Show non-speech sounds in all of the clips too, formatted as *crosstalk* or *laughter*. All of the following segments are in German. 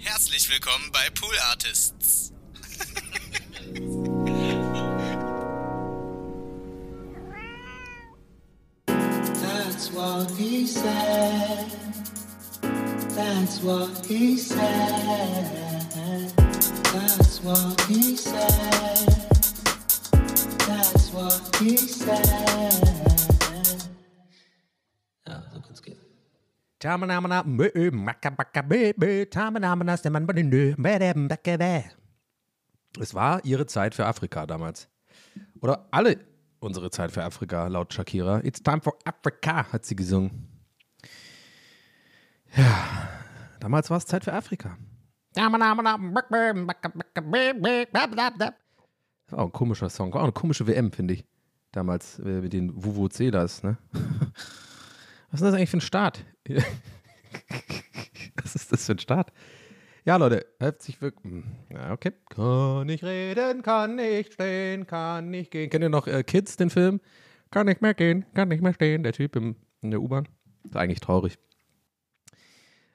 Herzlich willkommen bei Pool Artists. That's what he said. That's what he said. That's what he said. That's what he said. Es war ihre Zeit für Afrika damals. Oder alle unsere Zeit für Afrika, laut Shakira. It's time for Africa, hat sie gesungen. Ja, damals war es Zeit für Afrika. War auch ein komischer Song. War auch eine komische WM, finde ich. Damals äh, mit den Vuvuzelas, ne? *laughs* Was ist das eigentlich für ein Start? *laughs* Was ist das für ein Start? Ja, Leute, herzlich willkommen. Ja, okay. Kann nicht reden, kann nicht stehen, kann nicht gehen. Kennt ihr noch äh, Kids, den Film? Kann nicht mehr gehen, kann nicht mehr stehen. Der Typ im, in der U-Bahn. Ist eigentlich traurig.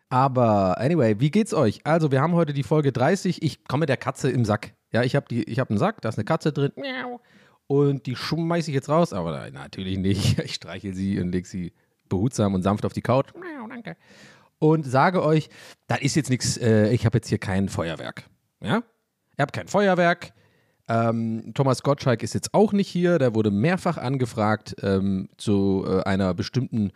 Aber anyway, wie geht's euch? Also, wir haben heute die Folge 30. Ich komme der Katze im Sack. Ja, ich habe hab einen Sack, da ist eine Katze drin. Und die schmeiße ich jetzt raus, aber natürlich nicht. *laughs* Ich streiche sie und lege sie behutsam und sanft auf die Couch. Danke. Und sage euch, da ist jetzt nichts, äh, ich habe jetzt hier kein Feuerwerk. Ja? Ihr habt kein Feuerwerk. Ähm, Thomas Gottschalk ist jetzt auch nicht hier. Der wurde mehrfach angefragt ähm, zu äh, einer bestimmten,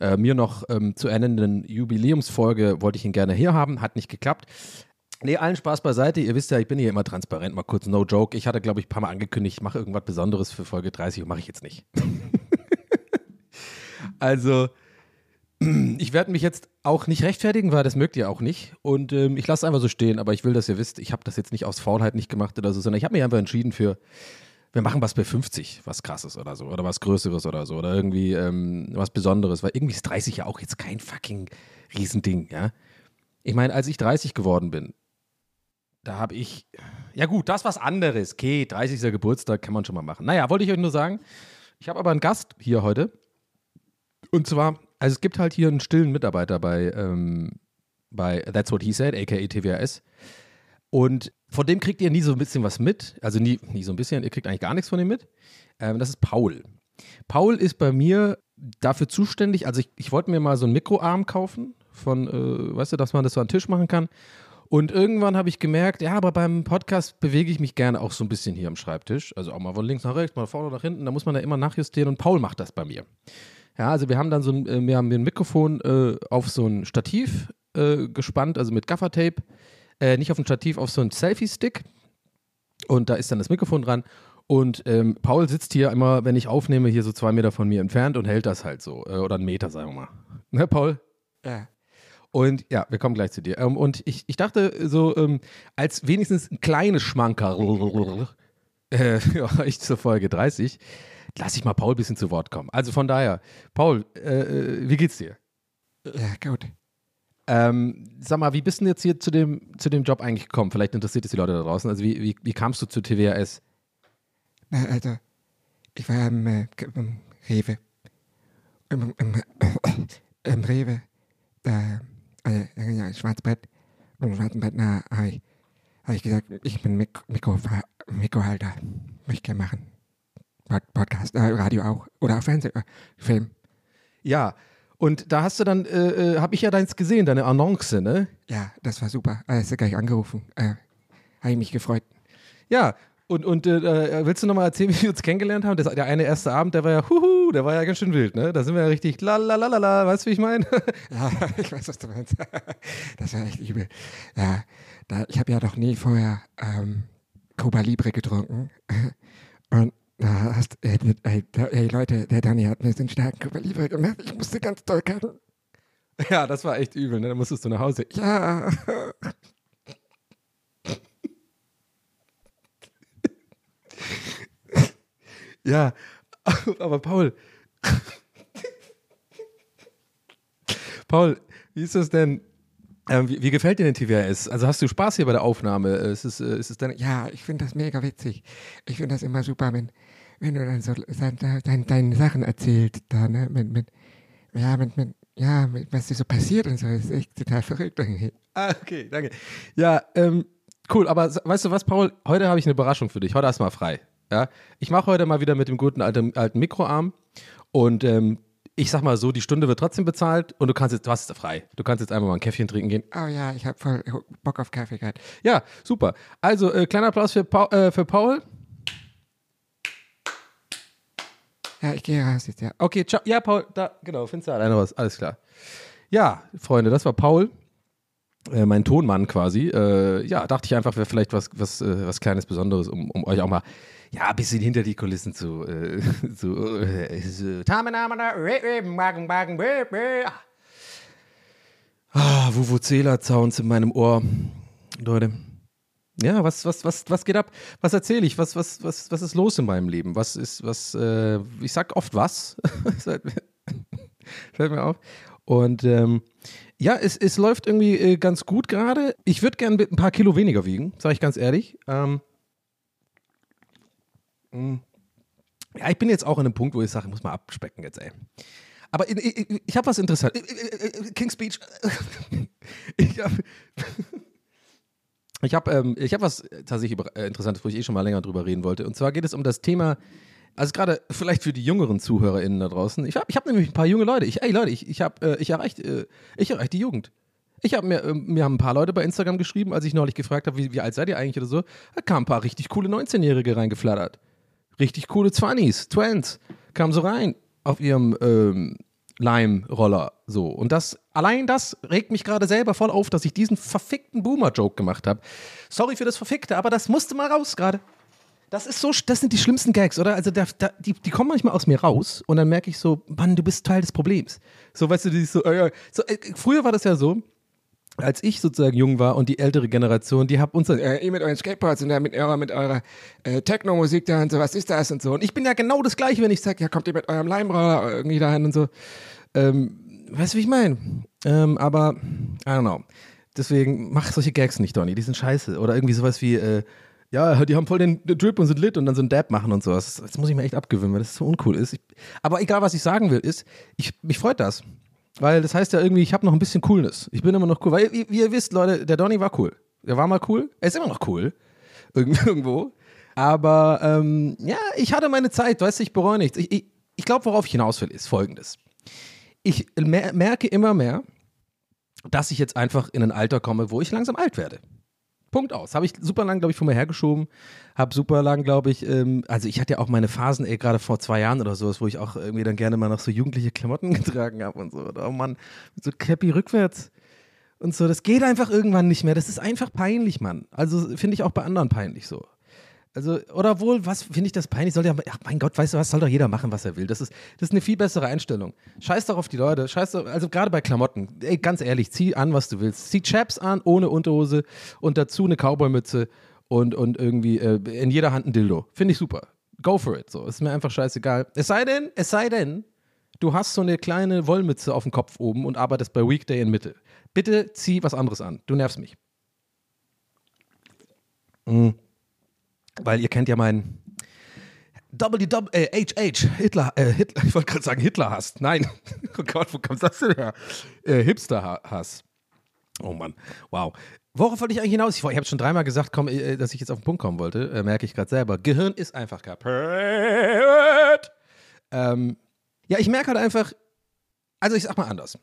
äh, mir noch ähm, zu ernennenden Jubiläumsfolge. Wollte ich ihn gerne hier haben, hat nicht geklappt. Nee, allen Spaß beiseite. Ihr wisst ja, ich bin hier immer transparent. Mal kurz, no joke. Ich hatte, glaube ich, ein paar Mal angekündigt, ich mache irgendwas Besonderes für Folge 30 und mache ich jetzt nicht. *laughs* also, *clears throat* ich werde mich jetzt auch nicht rechtfertigen, weil das mögt ihr auch nicht. Und ähm, ich lasse es einfach so stehen, aber ich will, dass ihr wisst, ich habe das jetzt nicht aus Faulheit nicht gemacht oder so, sondern ich habe mich einfach entschieden für, wir machen was bei 50, was krasses oder so, oder was Größeres oder so, oder irgendwie ähm, was Besonderes, weil irgendwie ist 30 ja auch jetzt kein fucking Riesending, ja. Ich meine, als ich 30 geworden bin, da habe ich, ja gut, das was anderes, okay, 30. Geburtstag kann man schon mal machen. Naja, wollte ich euch nur sagen, ich habe aber einen Gast hier heute. Und zwar, also es gibt halt hier einen stillen Mitarbeiter bei, ähm, bei That's What He Said, aka TWAS. Und von dem kriegt ihr nie so ein bisschen was mit. Also nie, nie so ein bisschen, ihr kriegt eigentlich gar nichts von ihm mit. Ähm, das ist Paul. Paul ist bei mir dafür zuständig, also ich, ich wollte mir mal so einen Mikroarm kaufen, von, äh, weißt du, dass man das so an den Tisch machen kann. Und irgendwann habe ich gemerkt, ja, aber beim Podcast bewege ich mich gerne auch so ein bisschen hier am Schreibtisch. Also auch mal von links nach rechts, mal vorne nach hinten. Da muss man da immer nachjustieren und Paul macht das bei mir. Ja, also wir haben dann so ein, äh, wir haben ein Mikrofon äh, auf so ein Stativ äh, gespannt, also mit Gaffertape. Äh, nicht auf ein Stativ, auf so ein Selfie-Stick. Und da ist dann das Mikrofon dran. Und ähm, Paul sitzt hier immer, wenn ich aufnehme, hier so zwei Meter von mir entfernt und hält das halt so. Äh, oder einen Meter, sagen wir mal. Ne, Paul? Ja. Und ja, wir kommen gleich zu dir. Ähm, und ich, ich dachte so, ähm, als wenigstens ein kleines Schmanker, äh, *laughs* ja, ich zur Folge 30, lasse ich mal Paul ein bisschen zu Wort kommen. Also von daher, Paul, äh, äh, wie geht's dir? Ja, gut. Ähm, sag mal, wie bist du jetzt hier zu dem, zu dem Job eigentlich gekommen? Vielleicht interessiert es die Leute da draußen. Also wie, wie, wie kamst du zu TWAS? Na, also, ich war im, äh, im Rewe. Im, im, im *coughs* Rewe. Da, also, ja, Schwarzbrett. Im Schwarzbrett, na, habe ich, hab ich gesagt, ich bin Mik Mikro, Mikrohalter. Möchte ich gerne machen. Pod Podcast, äh, Radio auch. Oder auch Fernsehen, äh, Film. Ja, und da hast du dann, äh, äh, habe ich ja deins gesehen, deine Annonce, ne? Ja, das war super. Äh, ist ja gleich angerufen. Äh, habe ich mich gefreut. Ja, und, und äh, willst du nochmal erzählen, *laughs* wie wir uns kennengelernt haben? Das, der eine erste Abend, der war ja, huhu, der war ja ganz schön wild, ne? Da sind wir ja richtig, lalalala, weißt du, wie ich meine? *laughs* *laughs* Ja, ich weiß, was du meinst. Das war echt übel. Ja, da, ich habe ja noch nie vorher ähm, Cuba Libre getrunken. Und hast, ey, ey, ey, Leute, der Dani hat mir den starken Libre gemacht. Ich musste ganz doll kacken. ja, das war echt übel, ne? Da musstest du nach Hause. Ja. *laughs* Ja, *laughs* aber Paul. *laughs* Paul, wie ist das denn? Ähm, wie, wie, gefällt dir denn TWS? Also hast du Spaß hier bei der Aufnahme? Ist es, äh, ist es deine ja, ich finde das mega witzig. Ich finde das immer super, wenn, wenn du dann so deine, deine, deine Sachen erzählst, da, ne? Mit, mit, ja, mit, mit, ja, mit- was dir so passiert und so, ist echt total verrückt irgendwie. Ah, okay, danke. Ja, ähm, cool, aber weißt du was, Paul? Heute habe ich eine Überraschung für dich. Heute hast du mal frei. Ja? Ich mache heute mal wieder mit dem guten alten, alten Mikroarm und ähm, ich sag mal so, die Stunde wird trotzdem bezahlt und du kannst jetzt, du hast es frei. Du kannst jetzt einfach mal ein Käffchen trinken gehen. Oh ja, ich habe voll Bock auf Kaffee gerade. Ja, super. Also, äh, kleiner Applaus für, Paul, äh, für Paul. Ja, ich gehe raus jetzt, ja. Okay, ciao. Ja, Paul, da, genau, findest du alleine raus. Alles klar. Ja, Freunde, das war Paul, äh, mein Tonmann quasi. Äh, ja, dachte ich einfach, wäre vielleicht was, was, äh, was Kleines Besonderes, um, um euch auch mal ja, ein bisschen hinter die Kulissen zu. Äh, *laughs* zu, äh, so. Ah, Vuvuzela-Sounds in meinem Ohr. Leute. Ja, was, was, was, was geht ab? Was erzähle ich? Was, was, was, was ist los in meinem Leben? Was ist, was, äh, ich sag oft was. *laughs* Fällt mir- auf. Und ähm, ja, es, es läuft irgendwie äh, ganz gut gerade. Ich würde gerne ein paar Kilo weniger wiegen, sage ich ganz ehrlich. Ähm, mh. ja, ich bin jetzt auch an einem Punkt, wo ich sage, ich muss mal abspecken jetzt, ey. Aber in, ich, ich habe was Interessantes. King's Speech. *laughs* ich habe ich habe ähm, hab was tatsächlich über- äh, Interessantes, wo ich eh schon mal länger drüber reden wollte. Und zwar geht es um das Thema, also gerade vielleicht für die jüngeren ZuhörerInnen da draußen. Ich habe ich hab nämlich ein paar junge Leute. Ich, ey Leute, ich, ich habe äh, ich erreicht, äh, ich erreicht die Jugend. Ich habe mir, ähm, mir haben ein paar Leute bei Instagram geschrieben, als ich neulich gefragt habe, wie, wie alt seid ihr eigentlich oder so. Da kamen ein paar richtig coole 19-Jährige reingeflattert. Richtig coole 20s, Twins, kamen so rein auf ihrem ähm, Lime-Roller so. Und das, allein das regt mich gerade selber voll auf, dass ich diesen verfickten Boomer-Joke gemacht habe. Sorry für das Verfickte, aber das musste mal raus gerade. Das ist so, das sind die schlimmsten Gags, oder? Also da, da, die, die kommen manchmal aus mir raus und dann merke ich so, Mann, du bist Teil des Problems. So, weißt du, die so, äh, so äh, früher war das ja so, als ich sozusagen jung war und die ältere Generation, die hat uns dann, Äh, ihr mit euren Skateboards und mit eurer, mit eurer äh, Techno-Musik da und so, was ist das und so. und ich bin ja genau das Gleiche, wenn ich sage, ja, kommt ihr mit eurem Leimroller irgendwie dahin und so. Ähm, weißt du, wie ich meine? Ähm, aber, I don't know. Deswegen mach solche Gags nicht, Donny, die sind scheiße. Oder irgendwie sowas wie, äh, ja, die haben voll den, den Drip und sind lit und dann so einen Dab machen und sowas. Das muss ich mir echt abgewöhnen, weil das so uncool ist. Ich, aber egal, was ich sagen will, ist, ich, mich freut das. Weil das heißt ja irgendwie, ich habe noch ein bisschen Coolness. Ich bin immer noch cool. Weil, wie, wie ihr wisst, Leute, der Donny war cool. Der war mal cool. Er ist immer noch cool. *laughs* Irgend- Irgendwo. Aber ähm, ja, ich hatte meine Zeit, weißt du, ich bereue nichts. Ich, ich, ich glaube, worauf ich hinaus will, ist folgendes. Ich mer merke immer mehr, dass ich jetzt einfach in ein Alter komme, wo ich langsam alt werde. Punkt aus. Habe ich super lang, glaube ich, von mir hergeschoben. Habe super lang, glaube ich, ähm, also ich hatte ja auch meine Phasen, ey, gerade vor zwei Jahren oder sowas, wo ich auch irgendwie dann gerne mal noch so jugendliche Klamotten *laughs* getragen habe und so. Oh Mann, so Cappy rückwärts und so. Das geht einfach irgendwann nicht mehr. Das ist einfach peinlich, Mann. Also finde ich auch bei anderen peinlich so. Also, oder wohl, was finde ich das peinlich? Soll ja, ach mein Gott, weißt du was, soll doch jeder machen, was er will. Das ist, das ist eine viel bessere Einstellung. Scheiß doch auf die Leute, scheiß doch, also gerade bei Klamotten, ey, ganz ehrlich, zieh an, was du willst. Zieh Chaps an, ohne Unterhose und dazu eine Cowboy-Mütze und, und irgendwie äh, in jeder Hand ein Dildo. Finde ich super. Go for it, so. Ist mir einfach scheißegal. Es sei denn, es sei denn, du hast so eine kleine Wollmütze auf dem Kopf oben und arbeitest bei Weekday in Mitte. Bitte zieh was anderes an. Du nervst mich. Mhm. Weil ihr kennt ja meinen WW, äh, Hitler, äh, Hitler, *laughs* ich wollte gerade sagen Hitler-Hass. Nein, *laughs* oh Gott, wo kommt das denn her? Äh, Hipster-Hass. Oh Mann, wow. Worauf wollte ich eigentlich hinaus? Ich, ich habe schon dreimal gesagt, komm, äh, dass ich jetzt auf den Punkt kommen wollte. Äh, merke ich gerade selber. Gehirn ist einfach kaputt. Ähm, ja, ich merke halt einfach, also ich sag mal anders.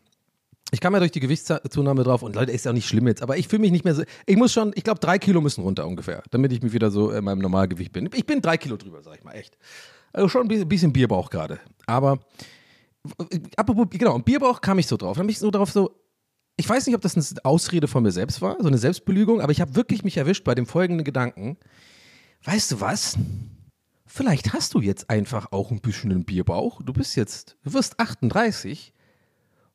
Ich kam ja durch die Gewichtszunahme drauf und Leute, ist ja auch nicht schlimm jetzt, aber ich fühle mich nicht mehr so. Ich muss schon, ich glaube, drei Kilo müssen runter ungefähr, damit ich mich wieder so in meinem Normalgewicht bin. Ich bin drei Kilo drüber, sag ich mal, echt. Also schon ein bisschen, Bierbauch gerade. Aber, apropos, genau, und Bierbauch kam ich so drauf. Dann bin ich so drauf so, ich weiß nicht, ob das eine Ausrede von mir selbst war, so eine Selbstbelügung, aber ich habe wirklich mich erwischt bei dem folgenden Gedanken. Weißt du was? Vielleicht hast du jetzt einfach auch ein bisschen einen Bierbauch. Du bist jetzt, du wirst 38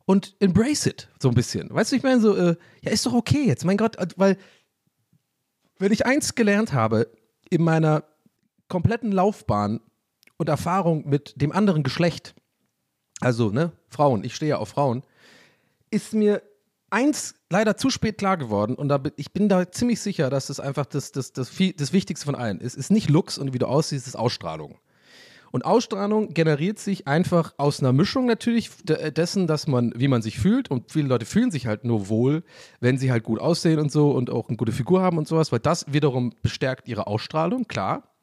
und embrace it, so ein bisschen. Weißt du, ich meine so, äh, ja, ist doch okay jetzt, mein Gott, äh, weil wenn ich eins gelernt habe in meiner kompletten Laufbahn und Erfahrung mit dem anderen Geschlecht, also, ne, Frauen, ich stehe ja auf Frauen, ist mir eins leider zu spät klar geworden und da ich bin da ziemlich sicher, dass das einfach das, das, das, viel, das Wichtigste von allen ist. Ist nicht Lux und wie du aussiehst, ist Ausstrahlung. Und Ausstrahlung generiert sich einfach aus einer Mischung natürlich de- dessen, dass man, wie man sich fühlt. Und viele Leute fühlen sich halt nur wohl, wenn sie halt gut aussehen und so und auch eine gute Figur haben und sowas, weil das wiederum bestärkt ihre Ausstrahlung, klar.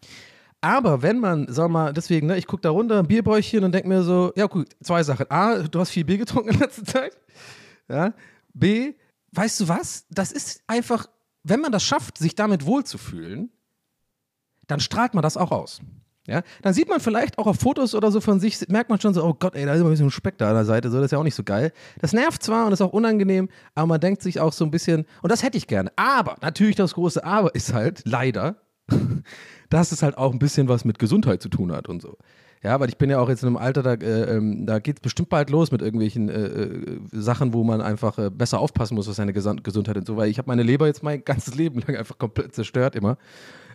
Aber wenn man, sag mal, deswegen, ne, ich gucke da runter, ein Bierbäuchchen und denke mir so, ja gut, zwei Sachen. A, du hast viel Bier getrunken in letzter Zeit. Ja. B, weißt du was? Das ist einfach, wenn man das schafft, sich damit wohlzufühlen, dann strahlt man das auch aus. Ja, dann sieht man vielleicht auch auf Fotos oder so von sich, merkt man schon so, oh Gott, ey, da ist immer ein bisschen Speck da an der Seite, so, das ist ja auch nicht so geil. Das nervt zwar und ist auch unangenehm, aber man denkt sich auch so ein bisschen, und das hätte ich gerne. Aber, natürlich das große Aber ist halt, leider, *laughs* dass es halt auch ein bisschen was mit Gesundheit zu tun hat und so. Ja, weil ich bin ja auch jetzt in einem Alter, da, äh, ähm, da geht es bestimmt bald los mit irgendwelchen äh, äh, Sachen, wo man einfach äh, besser aufpassen muss, was seine Gesundheit und so, weil ich habe meine Leber jetzt mein ganzes Leben lang einfach komplett zerstört immer.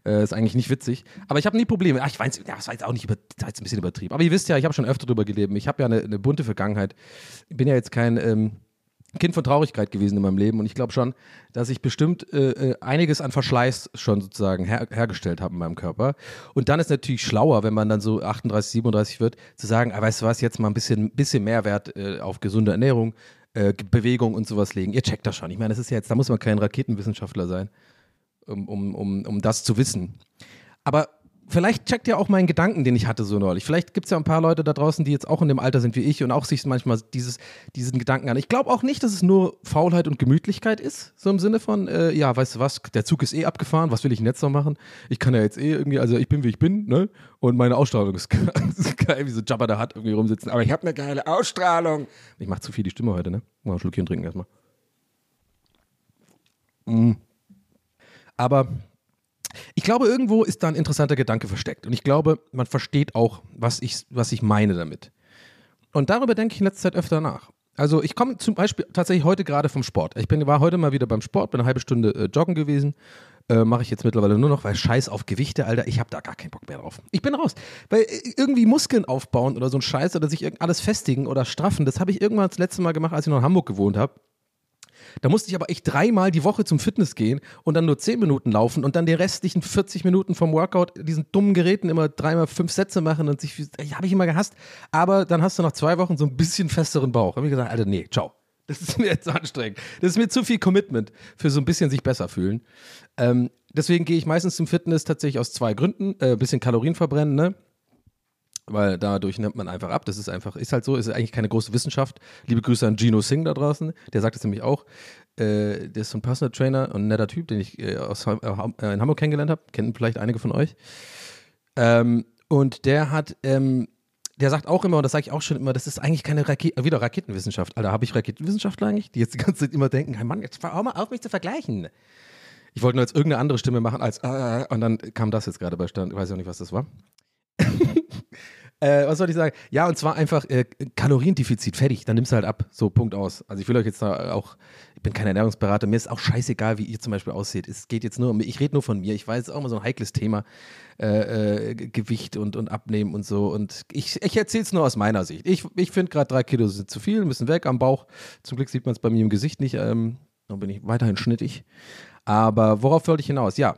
Äh, ist eigentlich nicht witzig. Aber ich habe nie Probleme. Ach, ich weiß, ja, das war jetzt auch nicht über, das war jetzt ein bisschen übertrieben. Aber ihr wisst ja, ich habe schon öfter drüber gelebt. Ich habe ja eine, eine bunte Vergangenheit. Ich bin ja jetzt kein ähm, Kind von Traurigkeit gewesen in meinem Leben und ich glaube schon, dass ich bestimmt äh, äh, einiges an Verschleiß schon sozusagen her hergestellt habe in meinem Körper. Und dann ist natürlich schlauer, wenn man dann so 38, 37 wird, zu sagen, ah, weißt du was, jetzt mal ein bisschen, bisschen Mehrwert äh, auf gesunde Ernährung, äh, Bewegung und sowas legen. Ihr checkt das schon. Ich meine, das ist ja jetzt, da muss man kein Raketenwissenschaftler sein um, um, um, um das zu wissen. Aber vielleicht checkt ja auch meinen Gedanken, den ich hatte so neulich. Vielleicht gibt es ja ein paar Leute da draußen, die jetzt auch in dem Alter sind wie ich und auch sich manchmal dieses, diesen Gedanken an. Ich glaube auch nicht, dass es nur Faulheit und Gemütlichkeit ist, so im Sinne von, äh, ja, weißt du was, der Zug ist eh abgefahren, was will ich denn jetzt noch machen? Ich kann ja jetzt eh irgendwie, also ich bin wie ich bin, ne? Und meine Ausstrahlung ist *laughs* geil wie so Jabba da hat irgendwie rumsitzen. Aber ich habe eine geile Ausstrahlung. Ich mache zu viel die Stimme heute, ne? Mal ein Schluckchen trinken erstmal. Mm. Aber ich glaube, irgendwo ist da ein interessanter Gedanke versteckt. Und ich glaube, man versteht auch, was ich, was ich meine damit. Und darüber denke ich in letzter Zeit öfter nach. Also ich komme zum Beispiel tatsächlich heute gerade vom Sport. Ich bin, war heute mal wieder beim Sport, bin eine halbe Stunde äh, joggen gewesen. Äh, Mache ich jetzt mittlerweile nur noch, weil Scheiß auf Gewichte, Alter, ich habe da gar keinen Bock mehr drauf. Ich bin raus. Weil äh, irgendwie Muskeln aufbauen oder so ein Scheiß oder sich alles festigen oder straffen, das habe ich irgendwann das letzte Mal gemacht, als ich noch in Hamburg gewohnt habe. Da musste ich aber echt dreimal die Woche zum Fitness gehen und dann nur 10 Minuten laufen und dann die restlichen 40 Minuten vom Workout diesen dummen Geräten immer dreimal fünf Sätze machen und sich, ich habe ich immer gehasst. Aber dann hast du nach zwei Wochen so ein bisschen festeren Bauch. Habe ich gesagt, Alter, nee, ciao. *laughs* Das ist mir jetzt anstrengend. Das ist mir zu viel Commitment für so ein bisschen sich besser fühlen. Ähm, deswegen gehe ich meistens zum Fitness tatsächlich aus zwei Gründen. Ein äh, bisschen Kalorien verbrennen, ne? Weil dadurch nimmt man einfach ab. Das ist einfach, ist halt so, ist eigentlich keine große Wissenschaft. Liebe Grüße an Gino Singh da draußen, der sagt es nämlich auch. Äh, der ist so ein Personal Trainer und ein netter Typ, den ich äh, aus, äh, äh, in Hamburg kennengelernt habe. Kennen vielleicht einige von euch. Ähm, und der hat, ähm, der sagt auch immer, und das sage ich auch schon immer, das ist eigentlich keine Rakete, wieder Raketenwissenschaft. Alter, habe ich Raketenwissenschaftler eigentlich, die jetzt die ganze Zeit immer denken, hey Mann, jetzt hör mal auf, mich zu vergleichen. Ich wollte nur jetzt irgendeine andere Stimme machen als äh, und dann kam das jetzt gerade bei Stand. Ich weiß auch nicht, was das war. *laughs* Äh, was soll ich sagen? Ja, und zwar einfach äh, Kaloriendefizit, fertig, dann nimmst du halt ab. So, Punkt aus. Also ich will euch jetzt da auch, ich bin kein Ernährungsberater, mir ist auch scheißegal, wie ihr zum Beispiel aussieht. Es geht jetzt nur um, ich rede nur von mir. Ich weiß, es ist auch immer so ein heikles Thema, äh, äh, Gewicht und, und Abnehmen und so. Und ich, ich erzähle es nur aus meiner Sicht. Ich, ich finde gerade drei Kilo sind zu viel, müssen weg am Bauch. Zum Glück sieht man es bei mir im Gesicht nicht. Ähm, dann bin ich weiterhin schnittig. Aber worauf wollte ich hinaus? Ja,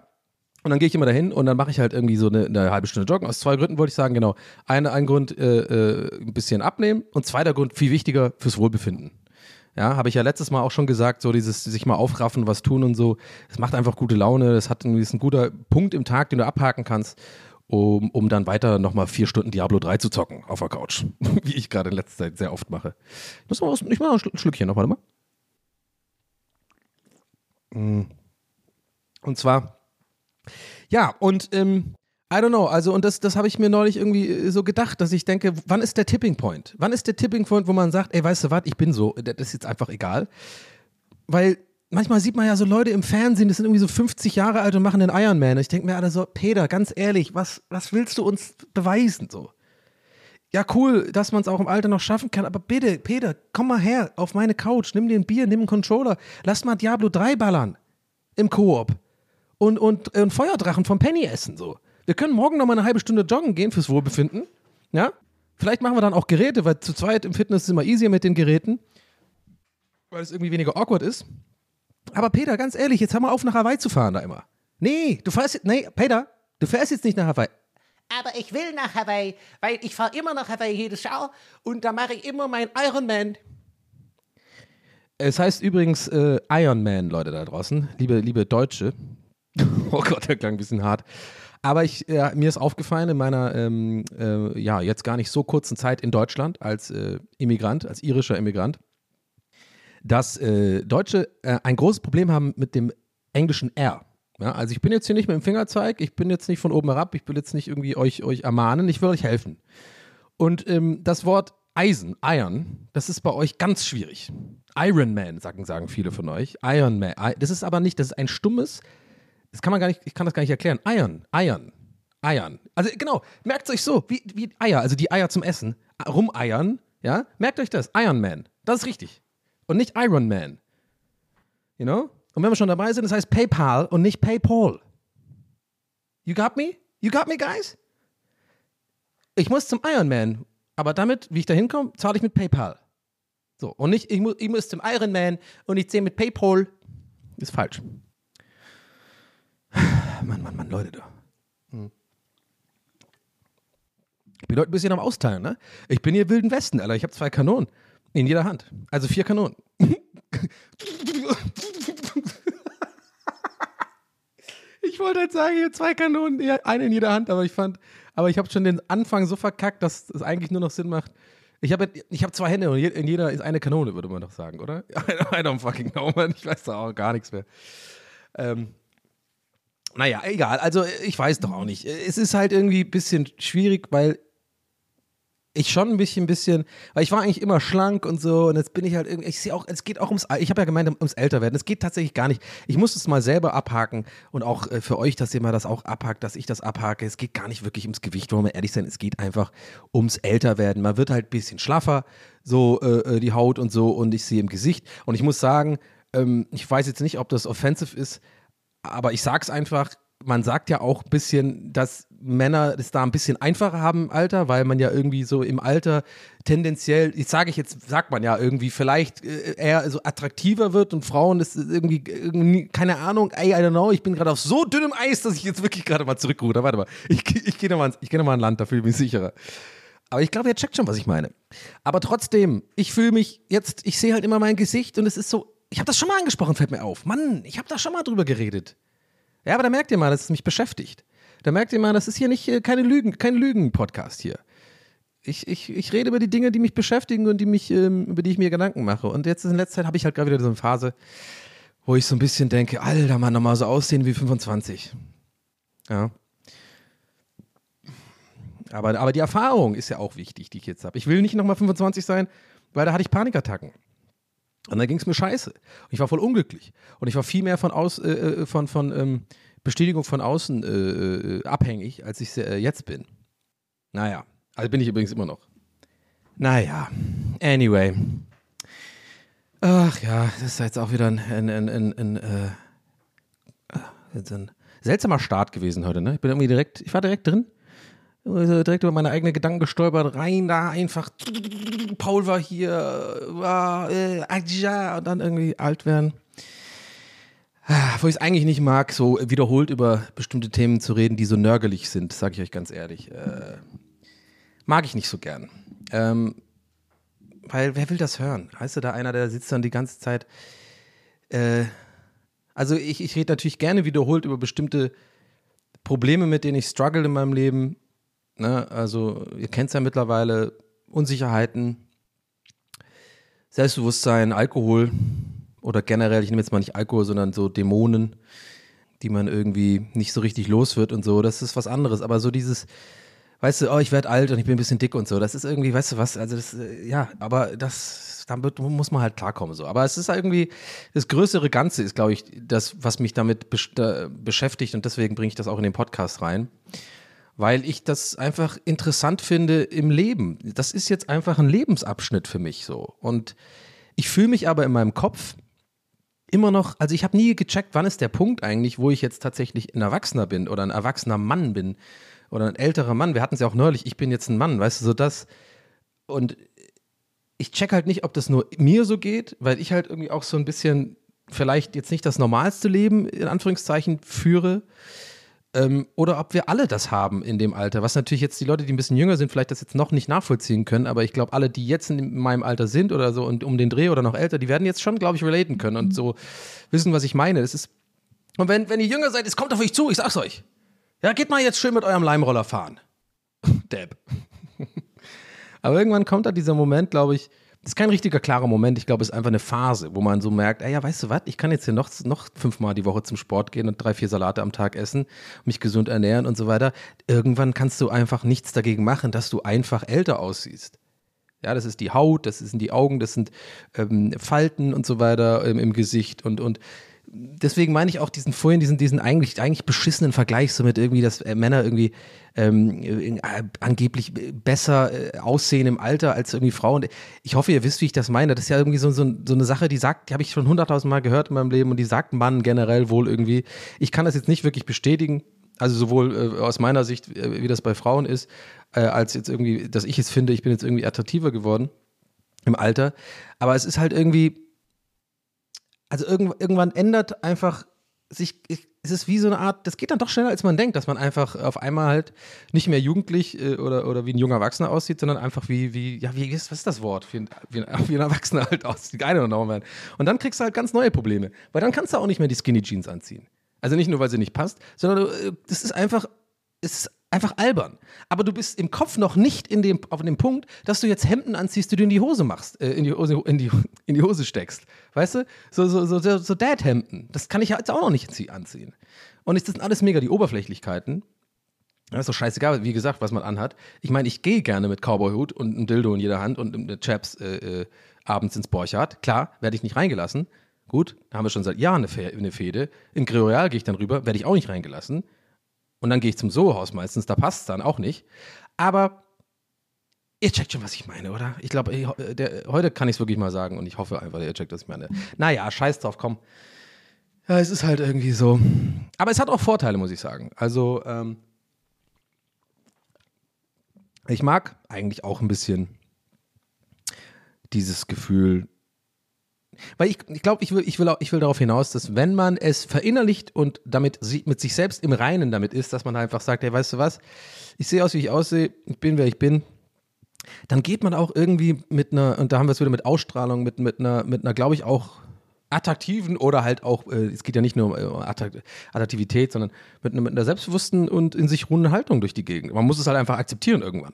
und dann gehe ich immer dahin und dann mache ich halt irgendwie so eine, eine halbe Stunde Joggen. Aus zwei Gründen wollte ich sagen, genau. Eine, ein Grund, äh, äh, ein bisschen abnehmen und zweiter Grund, viel wichtiger, fürs Wohlbefinden. Ja, habe ich ja letztes Mal auch schon gesagt, so dieses sich mal aufraffen, was tun und so. Es macht einfach gute Laune. Das hat irgendwie ist ein guter Punkt im Tag, den du abhaken kannst, um, um dann weiter nochmal vier Stunden Diablo 3 zu zocken auf der Couch. *laughs* Wie ich gerade in letzter Zeit sehr oft mache. Ich muss mal, ich mal ein Schlückchen noch, warte mal. Mm. Und zwar, ja, und ähm, I don't know, also und das, das habe ich mir neulich irgendwie äh, so gedacht, dass ich denke, wann ist der Tipping Point? Wann ist der Tipping Point, wo man sagt, ey, weißt du was, ich bin so, das ist jetzt einfach egal. Weil manchmal sieht man ja so Leute im Fernsehen, die sind irgendwie so 50 Jahre alt und machen den Ironman. Ich denke mir alle so, Peter, ganz ehrlich, was, was willst du uns beweisen so? Ja, cool, dass man es auch im Alter noch schaffen kann, aber bitte, Peter, komm mal her auf meine Couch, nimm dir ein Bier, nimm einen Controller, lass mal Diablo 3 ballern im Koop und, und, und Feuerdrachen vom Penny essen. So. Wir können morgen noch mal eine halbe Stunde joggen gehen fürs Wohlbefinden. Ja? Vielleicht machen wir dann auch Geräte, weil zu zweit im Fitness ist es immer easier mit den Geräten, weil es irgendwie weniger awkward ist. Aber Peter, ganz ehrlich, jetzt hör mal auf, nach Hawaii zu fahren da immer. Nee, du fährst jetzt, nee, Peter, du fährst jetzt nicht nach Hawaii. aber ich will nach Hawaii, weil ich fahre immer nach Hawaii jedes Jahr und da mache ich immer mein Ironman. Es heißt übrigens äh, Iron Man, Leute da draußen, liebe, liebe Deutsche. Oh Gott, der klang ein bisschen hart. Aber ich, äh, mir ist aufgefallen in meiner, ähm, äh, ja, jetzt gar nicht so kurzen Zeit in Deutschland als äh, Immigrant, als irischer Immigrant, dass äh, Deutsche äh, ein großes Problem haben mit dem englischen R. Ja, also ich bin jetzt hier nicht mit dem Fingerzeig, ich bin jetzt nicht von oben herab, ich will jetzt nicht irgendwie euch, euch ermahnen, ich will euch helfen. Und ähm, das Wort Eisen, Iron, das ist bei euch ganz schwierig. Iron Man, sagen, sagen viele von euch. Iron Man. Das ist aber nicht, das ist ein stummes, das kann man gar nicht, ich kann das gar nicht erklären. Iron, Iron, Eiern. Also genau, merkt euch so, wie, wie Eier, also die Eier zum Essen, rumeiern, ja, merkt euch das, Iron Man, das ist richtig. Und nicht Iron Man. You know? Und wenn wir schon dabei sind, das heißt PayPal und nicht PayPal. You got me? You got me, guys? Ich muss zum Iron Man, aber damit, wie ich da hinkomme, zahle ich mit PayPal. So, und nicht, ich muss, ich muss zum Iron Man und ich zähle mit PayPal. Ist falsch. Mann, Mann, Mann, Leute da. Hm. Ich bin heute ein bisschen am Austeilen, ne? Ich bin hier Wilden Westen, Alter. Ich habe zwei Kanonen in jeder Hand. Also vier Kanonen. *laughs* ich wollte halt sagen, hier zwei Kanonen, eine in jeder Hand, aber ich fand, aber ich habe schon den Anfang so verkackt, dass es eigentlich nur noch Sinn macht. Ich habe ich hab zwei Hände und in jeder ist eine Kanone, würde man doch sagen, oder? *laughs* I don't fucking know, man. Ich weiß da auch gar nichts mehr. Ähm, naja, egal. Also ich weiß doch auch nicht. Es ist halt irgendwie ein bisschen schwierig, weil ich schon ein bisschen, bisschen, weil ich war eigentlich immer schlank und so und jetzt bin ich halt irgendwie, ich sehe auch, es geht auch ums, ich habe ja gemeint, ums Älterwerden. Es geht tatsächlich gar nicht. Ich muss es mal selber abhaken und auch äh, für euch, dass ihr mal das auch abhakt, dass ich das abhake. Es geht gar nicht wirklich ums Gewicht, wollen wir ehrlich sein. Es geht einfach ums Älterwerden. Man wird halt ein bisschen schlaffer, so äh, äh, die Haut und so und ich sehe im Gesicht und ich muss sagen, ähm, ich weiß jetzt nicht, ob das offensive ist, aber ich sag's einfach, man sagt ja auch ein bisschen, dass Männer es da ein bisschen einfacher haben im Alter, weil man ja irgendwie so im Alter tendenziell, ich sage ich jetzt, sagt man ja irgendwie, vielleicht äh, eher so attraktiver wird und Frauen ist irgendwie, irgendwie keine Ahnung, ey, I don't know, ich bin gerade auf so dünnem Eis, dass ich jetzt wirklich gerade mal zurückruhe. Warte mal, ich, ich gehe nochmal geh noch mal ein Land, da fühle ich mich sicherer. Aber ich glaube, ihr checkt schon, was ich meine. Aber trotzdem, ich fühle mich jetzt, ich sehe halt immer mein Gesicht und es ist so, ich habe das schon mal angesprochen, fällt mir auf. Mann, ich habe da schon mal drüber geredet. Ja, aber da merkt ihr mal, dass es mich beschäftigt. Da merkt ihr mal, das ist hier nicht äh, keine Lügen, kein Lügen-Podcast hier. Ich, ich, ich rede über die Dinge, die mich beschäftigen und die mich, ähm, über die ich mir Gedanken mache. Und jetzt in letzter Zeit habe ich halt gerade wieder so eine Phase, wo ich so ein bisschen denke, Alter, Mann, nochmal so aussehen wie 25. Ja. Aber, aber die Erfahrung ist ja auch wichtig, die ich jetzt habe. Ich will nicht nochmal 25 sein, weil da hatte ich Panikattacken. Und dann ging es mir scheiße. Und ich war voll unglücklich. Und ich war viel mehr von, aus, äh, äh von, von ähm, Bestätigung von außen äh, äh, abhängig, als ich äh, jetzt bin. Naja, also bin ich übrigens immer noch. Naja, anyway. Ach ja, das ist jetzt auch wieder ein, ein, ein, ein, ein, äh, ein seltsamer Start gewesen heute. Ne? Ich bin irgendwie direkt, ich war direkt drin direkt über meine eigenen Gedanken gestolpert, rein da einfach, Paul war hier, äh, und dann irgendwie alt werden. Wo ich es eigentlich nicht mag, so wiederholt über bestimmte Themen zu reden, die so nörgelig sind, sage ich euch ganz ehrlich. Äh, mag ich nicht so gern. Ähm, weil wer will das hören? Heißt du da einer, der sitzt dann die ganze Zeit. Äh, also ich, ich rede natürlich gerne wiederholt über bestimmte Probleme, mit denen ich struggle in meinem Leben, Ne? Also, ihr kennt es ja mittlerweile, Unsicherheiten, Selbstbewusstsein, Alkohol oder generell, ich nehme jetzt mal nicht Alkohol, sondern so Dämonen, die man irgendwie nicht so richtig los wird und so, das ist was anderes. Aber so dieses, weißt du, oh, ich werde alt und ich bin ein bisschen dick und so, das ist irgendwie, weißt du was, also das, äh, ja, aber das, damit muss man halt klarkommen so. Aber es ist irgendwie, das größere Ganze ist, glaube ich, das, was mich damit beschäftigt und deswegen bringe ich das auch in den Podcast rein weil ich das einfach interessant finde im Leben. Das ist jetzt einfach ein Lebensabschnitt für mich so. Und ich fühle mich aber in meinem Kopf immer noch, also ich habe nie gecheckt, wann ist der Punkt eigentlich, wo ich jetzt tatsächlich ein Erwachsener bin oder ein erwachsener Mann bin oder ein älterer Mann. Wir hatten es ja auch neulich, ich bin jetzt ein Mann, weißt du, so das. Und ich check halt nicht, ob das nur mir so geht, weil ich halt irgendwie auch so ein bisschen vielleicht jetzt nicht das normalste Leben in Anführungszeichen führe ähm, oder ob wir alle das haben in dem Alter. Was natürlich jetzt die Leute, die ein bisschen jünger sind, vielleicht das jetzt noch nicht nachvollziehen können, aber ich glaube, alle, die jetzt in meinem Alter sind oder so und um den Dreh oder noch älter, die werden jetzt schon, glaube ich, relaten können und so wissen, was ich meine. Das ist und wenn, wenn ihr jünger seid, es kommt auf euch zu, ich sag's euch. Ja, geht mal jetzt schön mit eurem Leimroller fahren. *laughs* Dab. *laughs* Aber irgendwann kommt da dieser Moment, glaube ich, ist kein richtiger klarer Moment. Ich glaube, es ist einfach eine Phase, wo man so merkt, ey, ja, weißt du was, ich kann jetzt hier noch, noch fünfmal die Woche zum Sport gehen und drei, vier Salate am Tag essen, mich gesund ernähren und so weiter. Irgendwann kannst du einfach nichts dagegen machen, dass du einfach älter aussiehst. Ja, das ist die Haut, das sind die Augen, das sind ähm, Falten und so weiter im, im Gesicht und, und deswegen meine ich auch diesen vorhin, diesen, diesen eigentlich, eigentlich beschissenen Vergleich so mit irgendwie, dass äh, Männer irgendwie ähm, äh, angeblich besser äh, aussehen im Alter als irgendwie Frauen. Ich hoffe, ihr wisst, wie ich das meine. Das ist ja irgendwie so, so, so eine Sache, die sagt, die habe ich schon hunderttausend Mal gehört in meinem Leben und die sagt Mann generell wohl irgendwie. Ich kann das jetzt nicht wirklich bestätigen. Also sowohl äh, aus meiner Sicht, äh, wie das bei Frauen ist, äh, als jetzt irgendwie, dass ich es finde, ich bin jetzt irgendwie attraktiver geworden im Alter. Aber es ist halt irgendwie, also irgend, irgendwann ändert einfach sich, es ist wie so eine Art, das geht dann doch schneller, als man denkt, dass man einfach auf einmal halt nicht mehr jugendlich äh, oder, oder wie ein junger Erwachsener aussieht, sondern einfach wie, wie, ja, wie ist, was ist das Wort? Wie ein, wie ein, *laughs* wie ein Erwachsener halt aussieht. Eine oder andere Und dann kriegst du halt ganz neue Probleme, weil dann kannst du auch nicht mehr die Skinny Jeans anziehen. Also nicht nur, weil sie nicht passt, sondern äh, das ist einfach, es ist einfach albern. Aber du bist im Kopf noch nicht in dem, auf dem Punkt, dass du jetzt Hemden anziehst, die du in die Hose machst, äh, in, die Hose, in, die, in die Hose steckst. Weißt du? So, so, so, so, Dad-Hemden. Das kann ich jetzt auch noch nicht anziehen. Und das sind alles mega die Oberflächlichkeiten. Das ist doch scheißegal, wie gesagt, was man anhat. Ich meine, ich gehe gerne mit Cowboy-Hut und einem Dildo in jeder Hand und mit Chaps äh, äh, abends ins Borchardt. Klar, werde ich nicht reingelassen. Gut, da haben wir schon seit Jahren eine, eine Fehde. In Greoreal gehe ich dann rüber, werde ich auch nicht reingelassen. Und dann gehe ich zum Soho-Haus meistens, da passt es dann auch nicht. Aber ihr checkt schon, was ich meine, oder? Ich glaube, heute kann ich es wirklich mal sagen und ich hoffe einfach, ihr checkt, was ich meine. Naja, scheiß drauf, komm. Ja, es ist halt irgendwie so. Aber es hat auch Vorteile, muss ich sagen. Also, ähm, ich mag eigentlich auch ein bisschen dieses Gefühl, weil ich, ich glaube, ich will, ich, will ich will darauf hinaus, dass wenn man es verinnerlicht und damit mit sich selbst im Reinen damit ist, dass man einfach sagt, hey, weißt du was, ich sehe aus, wie ich aussehe, ich bin, wer ich bin, dann geht man auch irgendwie mit einer, und da haben wir es wieder mit Ausstrahlung, mit, mit einer, mit einer, glaube ich, auch attraktiven oder halt auch, äh, es geht ja nicht nur um äh, Attraktivität, sondern mit, mit einer selbstbewussten und in sich ruhenden Haltung durch die Gegend. Man muss es halt einfach akzeptieren irgendwann.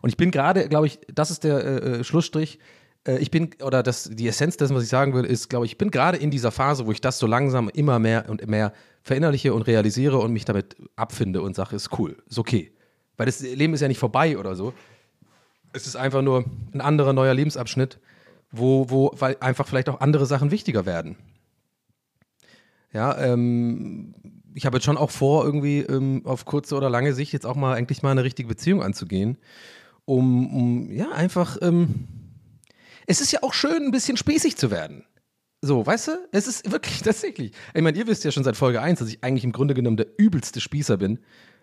Und ich bin gerade, glaube ich, das ist der äh, äh Schlussstrich, ich bin, oder das, die Essenz dessen, was ich sagen will, ist, glaube ich, ich bin gerade in dieser Phase, wo ich das so langsam immer mehr und mehr verinnerliche und realisiere und mich damit abfinde und sage, ist cool, ist okay. Weil das Leben ist ja nicht vorbei oder so. Es ist einfach nur ein anderer neuer Lebensabschnitt, wo, wo, weil einfach vielleicht auch andere Sachen wichtiger werden. Ja, ähm, ich habe jetzt schon auch vor, irgendwie ähm, auf kurze oder lange Sicht jetzt auch mal eigentlich mal eine richtige Beziehung anzugehen, um, um ja, einfach ähm, es ist ja auch schön, ein bisschen spießig zu werden. So, weißt du? Es ist wirklich *laughs* tatsächlich. Ich meine, ihr wisst ja schon seit Folge 1, dass ich eigentlich im Grunde genommen der übelste Spießer bin.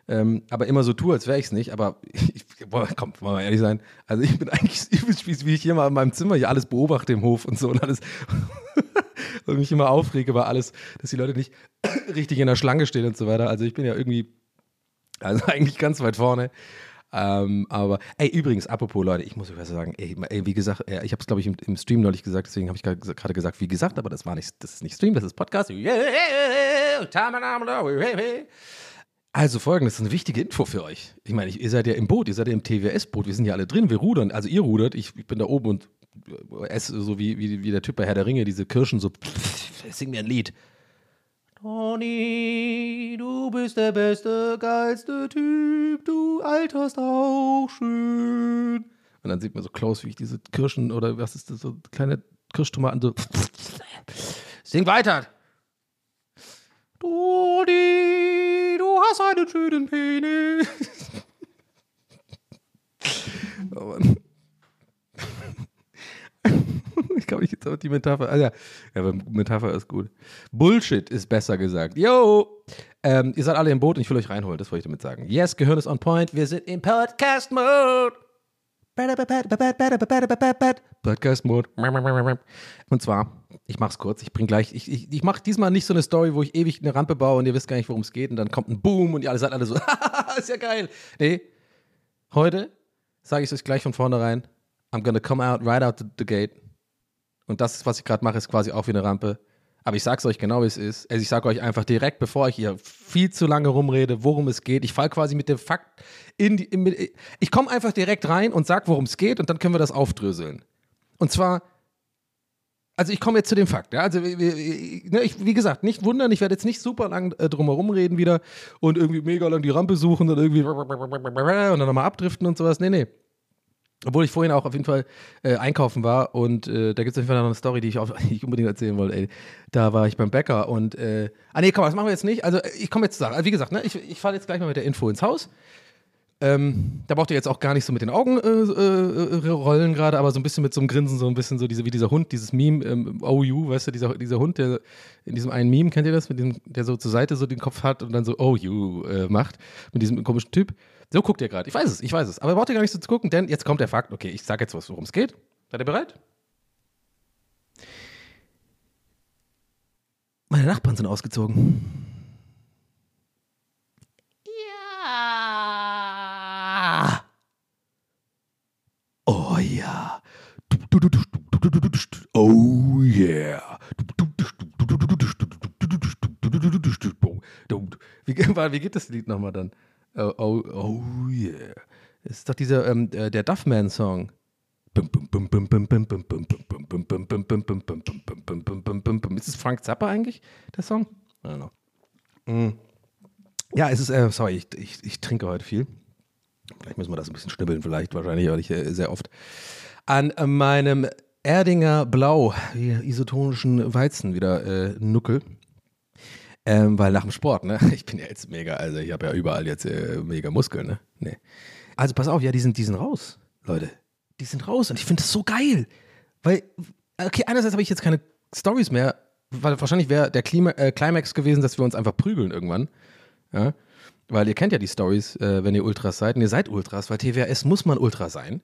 Ähm, aber immer so tue, als wäre ich es nicht. Aber *laughs* ich, boah, komm, wollen wir ehrlich sein. Also ich bin *laughs* eigentlich übelst spießig, wie ich hier mal in meinem Zimmer hier alles beobachte im Hof und so und alles. und mich immer aufrege über alles, dass die Leute nicht *coughs* richtig in der Schlange stehen und so weiter. Also ich bin ja irgendwie, also eigentlich ganz weit vorne. Ähm, aber, ey, übrigens, apropos Leute, ich muss euch was sagen, ey, ey wie gesagt, ich habe es, glaube ich, im, im, Stream neulich gesagt, deswegen habe ich gerade gesagt, wie gesagt, aber das war nicht, das ist nicht Stream, das ist Podcast. Also folgendes, das ist eine wichtige Info für euch. Ich meine, ihr seid ja im Boot, ihr seid ja im TWS-Boot, wir sind ja alle drin, wir rudern, also ihr rudert, ich, ich bin da oben und esse so wie, wie, wie der Typ bei Herr der Ringe, diese Kirschen so, *laughs* sing mir ein Lied. Toni, du bist der beste, geilste Typ, du alterst auch schön. Und dann sieht man so close, wie ich diese Kirschen oder was ist das, so kleine Kirschtomaten so. *laughs* Sing weiter! Toni, du hast einen schönen Penis. *laughs* oh Mann *laughs* ich glaube, ich jetzt auch die Metapher. Also ja, aber Metapher ist gut. Bullshit ist besser gesagt. Yo! Ähm, ihr seid alle im Boot und ich will euch reinholen, das wollte ich damit sagen. Yes, Gehirn ist on point. Wir sind im Podcast-Mode. Podcast Mode. Und zwar, ich mach's kurz, ich bring gleich, ich, ich, ich mach diesmal nicht so eine Story, wo ich ewig eine Rampe baue und ihr wisst gar nicht, worum es geht und dann kommt ein Boom und ihr alle seid alle so, *laughs* ist ja geil. Nee, heute sage ich es euch gleich von vornherein, I'm gonna come out right out the gate. Und das, was ich gerade mache, ist quasi auch wie eine Rampe. Aber ich sag's euch genau, wie es ist. Also ich sage euch einfach direkt, bevor ich hier viel zu lange rumrede, worum es geht. Ich fall quasi mit dem Fakt in die. In, ich komme einfach direkt rein und sag, worum es geht, und dann können wir das aufdröseln. Und zwar. Also ich komme jetzt zu dem Fakt. Ja? Also wie, wie, ne, ich, wie gesagt, nicht wundern, ich werde jetzt nicht super lang äh, drumherum reden wieder und irgendwie mega lang die Rampe suchen und irgendwie und dann nochmal abdriften und sowas. Nee, nee. Obwohl ich vorhin auch auf jeden Fall äh, einkaufen war und äh, da gibt es auf jeden Fall noch eine Story, die ich, auch, *laughs* die ich unbedingt erzählen wollte. Ey. Da war ich beim Bäcker und, äh, ah nee, komm, das machen wir jetzt nicht. Also ich komme jetzt zu sagen, also, wie gesagt, ne, ich, ich fahre jetzt gleich mal mit der Info ins Haus. Ähm, da braucht ihr jetzt auch gar nicht so mit den Augen äh, äh, rollen gerade, aber so ein bisschen mit so einem Grinsen, so ein bisschen so diese, wie dieser Hund, dieses Meme, ähm, OU, weißt du, dieser, dieser Hund, der in diesem einen Meme, kennt ihr das, mit dem, der so zur Seite so den Kopf hat und dann so OU äh, macht, mit diesem komischen Typ. So guckt ihr gerade. Ich weiß es, ich weiß es. Aber braucht ihr gar nicht so zu gucken, denn jetzt kommt der Fakt. Okay, ich sage jetzt was, worum es geht. Seid ihr bereit? Meine Nachbarn sind ausgezogen. Oh ja. Oh yeah. Wie, wie geht das Lied nochmal dann? Oh, oh, oh yeah. Das ist doch dieser, ähm, der Duffman-Song. Ist es Frank Zappa eigentlich, der Song? I don't know. Mm. Ja, es ist, äh, sorry, ich, ich, ich, trinke heute viel. Vielleicht müssen wir das ein bisschen schnibbeln, vielleicht, wahrscheinlich, weil ich äh, sehr oft an meinem Erdinger Blau, isotonischen Weizen wieder äh, nuckel. Ähm, weil nach dem Sport, ne? *laughs* Ich bin ja jetzt mega, also ich habe ja überall jetzt äh, mega Muskeln, ne? Nee. Also pass auf, ja, die sind, die sind raus, Leute. Die sind raus und ich finde das so geil. Weil, okay, einerseits habe ich jetzt keine Stories mehr, weil wahrscheinlich wäre der Klima äh, Climax gewesen, dass wir uns einfach prügeln irgendwann. Ja? Weil ihr kennt ja die Stories, äh, wenn ihr Ultras seid. Und ihr seid Ultras, weil TWS muss man Ultra sein.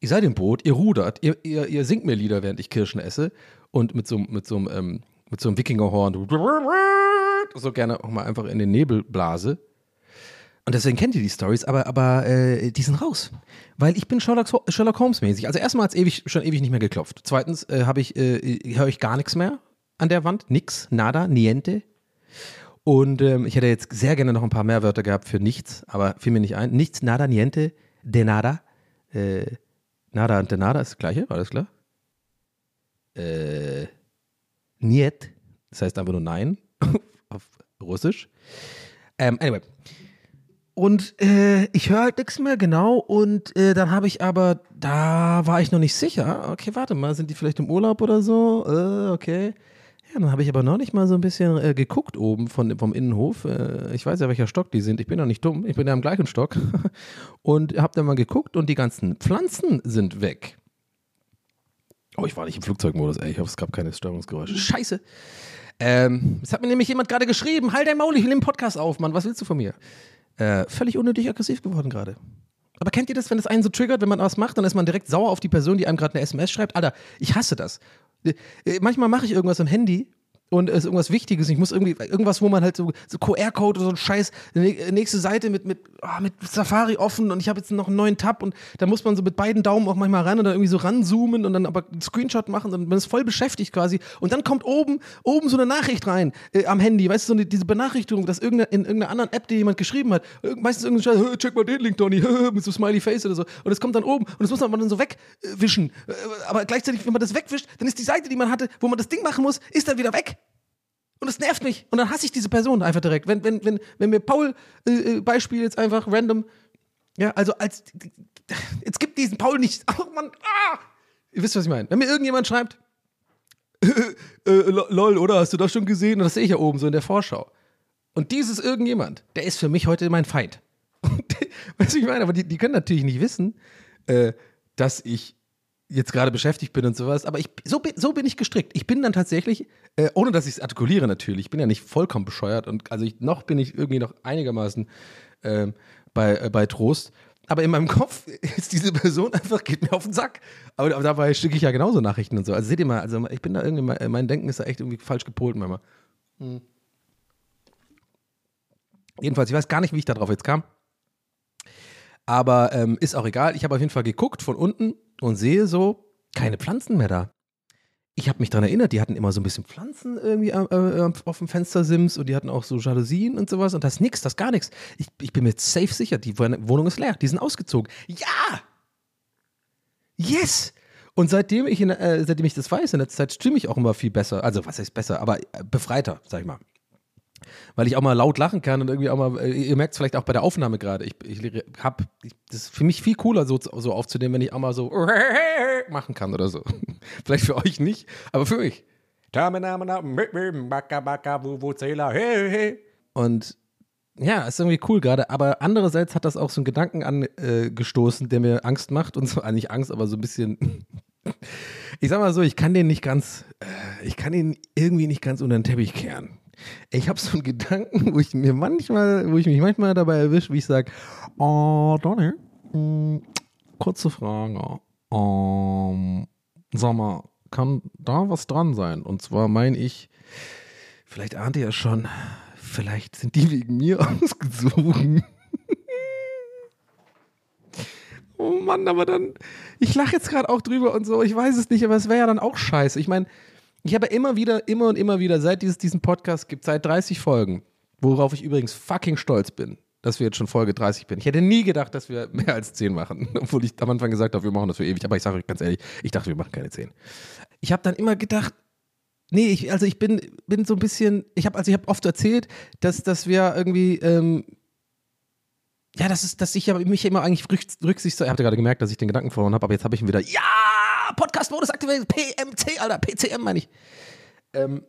Ihr seid im Boot, ihr rudert, ihr, ihr, ihr singt mir Lieder, während ich Kirschen esse. Und mit so, mit so, ähm, mit so einem Wikingerhorn so gerne auch mal einfach in den Nebel blase. Und deswegen kennt ihr die Stories, aber, aber äh, die sind raus. Weil ich bin Sherlock, Sherlock Holmes mäßig. Also erstmal hat es ewig, schon ewig nicht mehr geklopft. Zweitens äh, ich, äh, höre ich gar nichts mehr an der Wand. Nix, nada, niente. Und ähm, ich hätte jetzt sehr gerne noch ein paar mehr Wörter gehabt für nichts, aber fiel mir nicht ein. Nichts, nada, niente, de nada. Äh, nada und de nada ist das gleiche, war das klar? Äh, niet, das heißt einfach nur nein *laughs* auf Russisch. Ähm, anyway. Und äh, ich höre halt nichts mehr, genau. Und äh, dann habe ich aber, da war ich noch nicht sicher. Okay, warte mal, sind die vielleicht im Urlaub oder so? Äh, okay. Ja, dann habe ich aber noch nicht mal so ein bisschen äh, geguckt oben von, vom Innenhof. Äh, ich weiß ja, welcher Stock die sind. Ich bin ja nicht dumm. Ich bin ja im gleichen Stock. *laughs* und habe dann mal geguckt und die ganzen Pflanzen sind weg. Oh, ich war nicht im Flugzeugmodus, ey. Ich hoffe, es gab keine Störungsgeräusche. Scheiße. Ähm, es hat mir nämlich jemand gerade geschrieben, halt dein Maul, ich will den Podcast auf, Mann, was willst du von mir? Äh, völlig unnötig aggressiv geworden gerade. Aber kennt ihr das, wenn es einen so triggert, wenn man was macht, dann ist man direkt sauer auf die Person, die einem gerade eine SMS schreibt? Alter, ich hasse das. Äh, manchmal mache ich irgendwas am Handy und es ist irgendwas Wichtiges. Ich muss irgendwie, irgendwas, wo man halt so, so QR-Code oder so ein Scheiß, nächste Seite mit, mit, oh, mit Safari offen und ich habe jetzt noch einen neuen Tab und da muss man so mit beiden Daumen auch manchmal ran und dann irgendwie so ranzoomen und dann aber einen Screenshot machen und man ist voll beschäftigt quasi. Und dann kommt oben, oben so eine Nachricht rein äh, am Handy, weißt du, so eine, diese Benachrichtigung, dass irgendeine, in irgendeiner anderen App, die jemand geschrieben hat, meistens irgendein Scheiß, check mal den Link, Donny, *laughs* mit so Smiley Face oder so. Und es kommt dann oben und das muss man dann so wegwischen. Äh, aber gleichzeitig, wenn man das wegwischt, dann ist die Seite, die man hatte, wo man das Ding machen muss, ist dann wieder weg. Und es nervt mich. Und dann hasse ich diese Person einfach direkt. Wenn, wenn, wenn, wenn mir Paul äh, äh Beispiel jetzt einfach random, ja, also als jetzt gibt diesen Paul nicht. Oh Mann, ah! Ihr wisst, was ich meine. Wenn mir irgendjemand schreibt, *laughs* äh, äh, lol, oder hast du das schon gesehen? Und das sehe ich ja oben so in der Vorschau. Und dieses irgendjemand, der ist für mich heute mein Feind. *laughs* weißt du, ich meine? Aber die, die können natürlich nicht wissen, äh, dass ich jetzt gerade beschäftigt bin und sowas, aber ich, so, bin, so bin ich gestrickt. Ich bin dann tatsächlich, äh, ohne dass ich es artikuliere natürlich, ich bin ja nicht vollkommen bescheuert und also ich, noch bin ich irgendwie noch einigermaßen äh, bei, äh, bei Trost. aber in meinem Kopf *laughs* ist diese Person einfach, geht mir auf den Sack. Aber, aber dabei schicke ich ja genauso Nachrichten und so. Also seht ihr mal, also ich bin da irgendwie, mein- mein Denken ist da echt irgendwie falsch gepolt manchmal. Hm. Jedenfalls, ich weiß gar nicht, wie ich da drauf jetzt kam. Aber ähm, ist auch egal. Ich habe auf jeden Fall geguckt von unten und sehe so keine Pflanzen mehr da. Ich habe mich daran erinnert, die hatten immer so ein bisschen Pflanzen irgendwie äh, äh, auf dem Fenstersims und die hatten auch so Jalousien und sowas und das ist nix, das ist gar nichts. Ich, ich bin mir safe sicher, die Wohnung ist leer, die sind ausgezogen. Ja! Yes! Und seitdem ich, in, äh, seitdem ich das weiß, in der Zeit stimme ich auch immer viel besser. Also, was heißt besser, aber äh, befreiter, sag ich mal. Weil ich auch mal laut lachen kann und irgendwie auch mal, äh, ihr merkt es vielleicht auch bei der Aufnahme gerade. Ich, ich hab, ich, das ist für mich viel cooler, so, so aufzunehmen, wenn ich auch mal so *laughs* machen kann oder so. *laughs* vielleicht für euch nicht, aber für mich. Und ja, ist irgendwie cool gerade, aber andererseits hat das auch so einen Gedanken angestoßen, der mir Angst macht und so, äh, nicht Angst, aber so ein bisschen. *laughs* Ich sag mal so, ich kann den nicht ganz, äh, ich kann ihn irgendwie nicht ganz unter den Teppich kehren. Ich habe so einen Gedanken, wo ich mir manchmal, wo ich mich manchmal dabei erwische, wie ich sage, oh, Donny, mh, kurze Frage. Ähm, sag mal, kann da was dran sein? Und zwar meine ich, vielleicht ahnt ihr ja schon, vielleicht sind die wegen mir *laughs* ausgezogen. Oh Mann, aber dann, ich lache jetzt gerade auch drüber und so, ich weiß es nicht, aber es wäre ja dann auch scheiße. Ich meine, ich habe immer wieder, immer und immer wieder, seit es diesen Podcast gibt, seit 30 Folgen, worauf ich übrigens fucking stolz bin, dass wir jetzt schon Folge 30 bin. Ich hätte nie gedacht, dass wir mehr als 10 machen, *laughs* obwohl ich am Anfang gesagt habe, wir machen das für ewig, aber ich sage euch ganz ehrlich, ich dachte, wir machen keine 10. Ich habe dann immer gedacht, nee, ich, also ich bin, bin so ein bisschen, ich habe also habe oft erzählt, dass, dass wir irgendwie, ähm, ja, das ist, dass ich ja mich immer eigentlich rücks- rücksichts, ich habe gerade gemerkt, dass ich den Gedanken verloren habe, aber jetzt habe ich ihn wieder, ja, Podcast-Modus aktiviert, PMC, Alter, PCM meine ich. Ähm,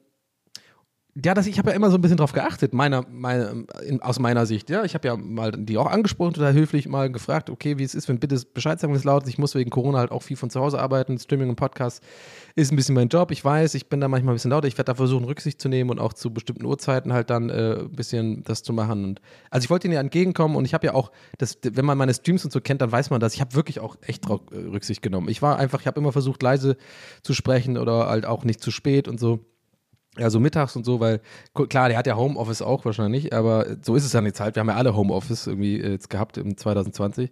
ja, das, ich habe ja immer so ein bisschen drauf geachtet, meiner, meine, in, aus meiner Sicht. Ja, ich habe ja mal die auch angesprochen, total höflich mal gefragt, okay, wie es ist, wenn bitte Bescheid sagen, wenn es laut ist. Ich muss wegen Corona halt auch viel von zu Hause arbeiten. Streaming und Podcast ist ein bisschen mein Job. Ich weiß, ich bin da manchmal ein bisschen lauter. Ich werde da versuchen, Rücksicht zu nehmen und auch zu bestimmten Uhrzeiten halt dann äh, ein bisschen das zu machen. Und, also ich wollte Ihnen ja entgegenkommen und ich habe ja auch, das, wenn man meine Streams und so kennt, dann weiß man das. Ich habe wirklich auch echt drauf äh, Rücksicht genommen. Ich war einfach, ich habe immer versucht, leise zu sprechen oder halt auch nicht zu spät und so. Ja, so mittags und so, weil klar, der hat ja Homeoffice auch wahrscheinlich, aber so ist es ja nicht halt. Wir haben ja alle Homeoffice irgendwie äh, jetzt gehabt im 2020.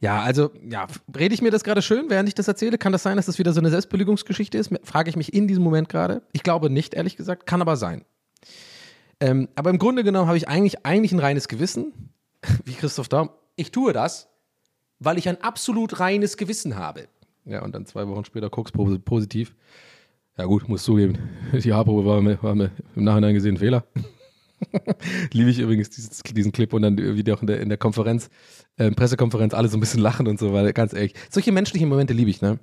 Ja, also, ja, rede ich mir das gerade schön, während ich das erzähle? Kann das sein, dass das wieder so eine Selbstbelügungsgeschichte ist? Frage ich mich in diesem Moment gerade. Ich glaube nicht, ehrlich gesagt, kann aber sein. Ähm, aber im Grunde genommen habe ich eigentlich, eigentlich ein reines Gewissen, *laughs* wie Christoph Daum. Ich tue das, weil ich ein absolut reines Gewissen habe. Ja, und dann zwei Wochen später Koks positiv. Ja gut, muss zugeben, die Haarprobe war mir, war mir im Nachhinein gesehen ein Fehler. *laughs* Liebe ich übrigens dieses, diesen Clip und dann wieder auch in der, in der Konferenz, äh, Pressekonferenz, alle so ein bisschen lachen und so, weil ganz ehrlich, solche menschlichen Momente liebe ich, ne?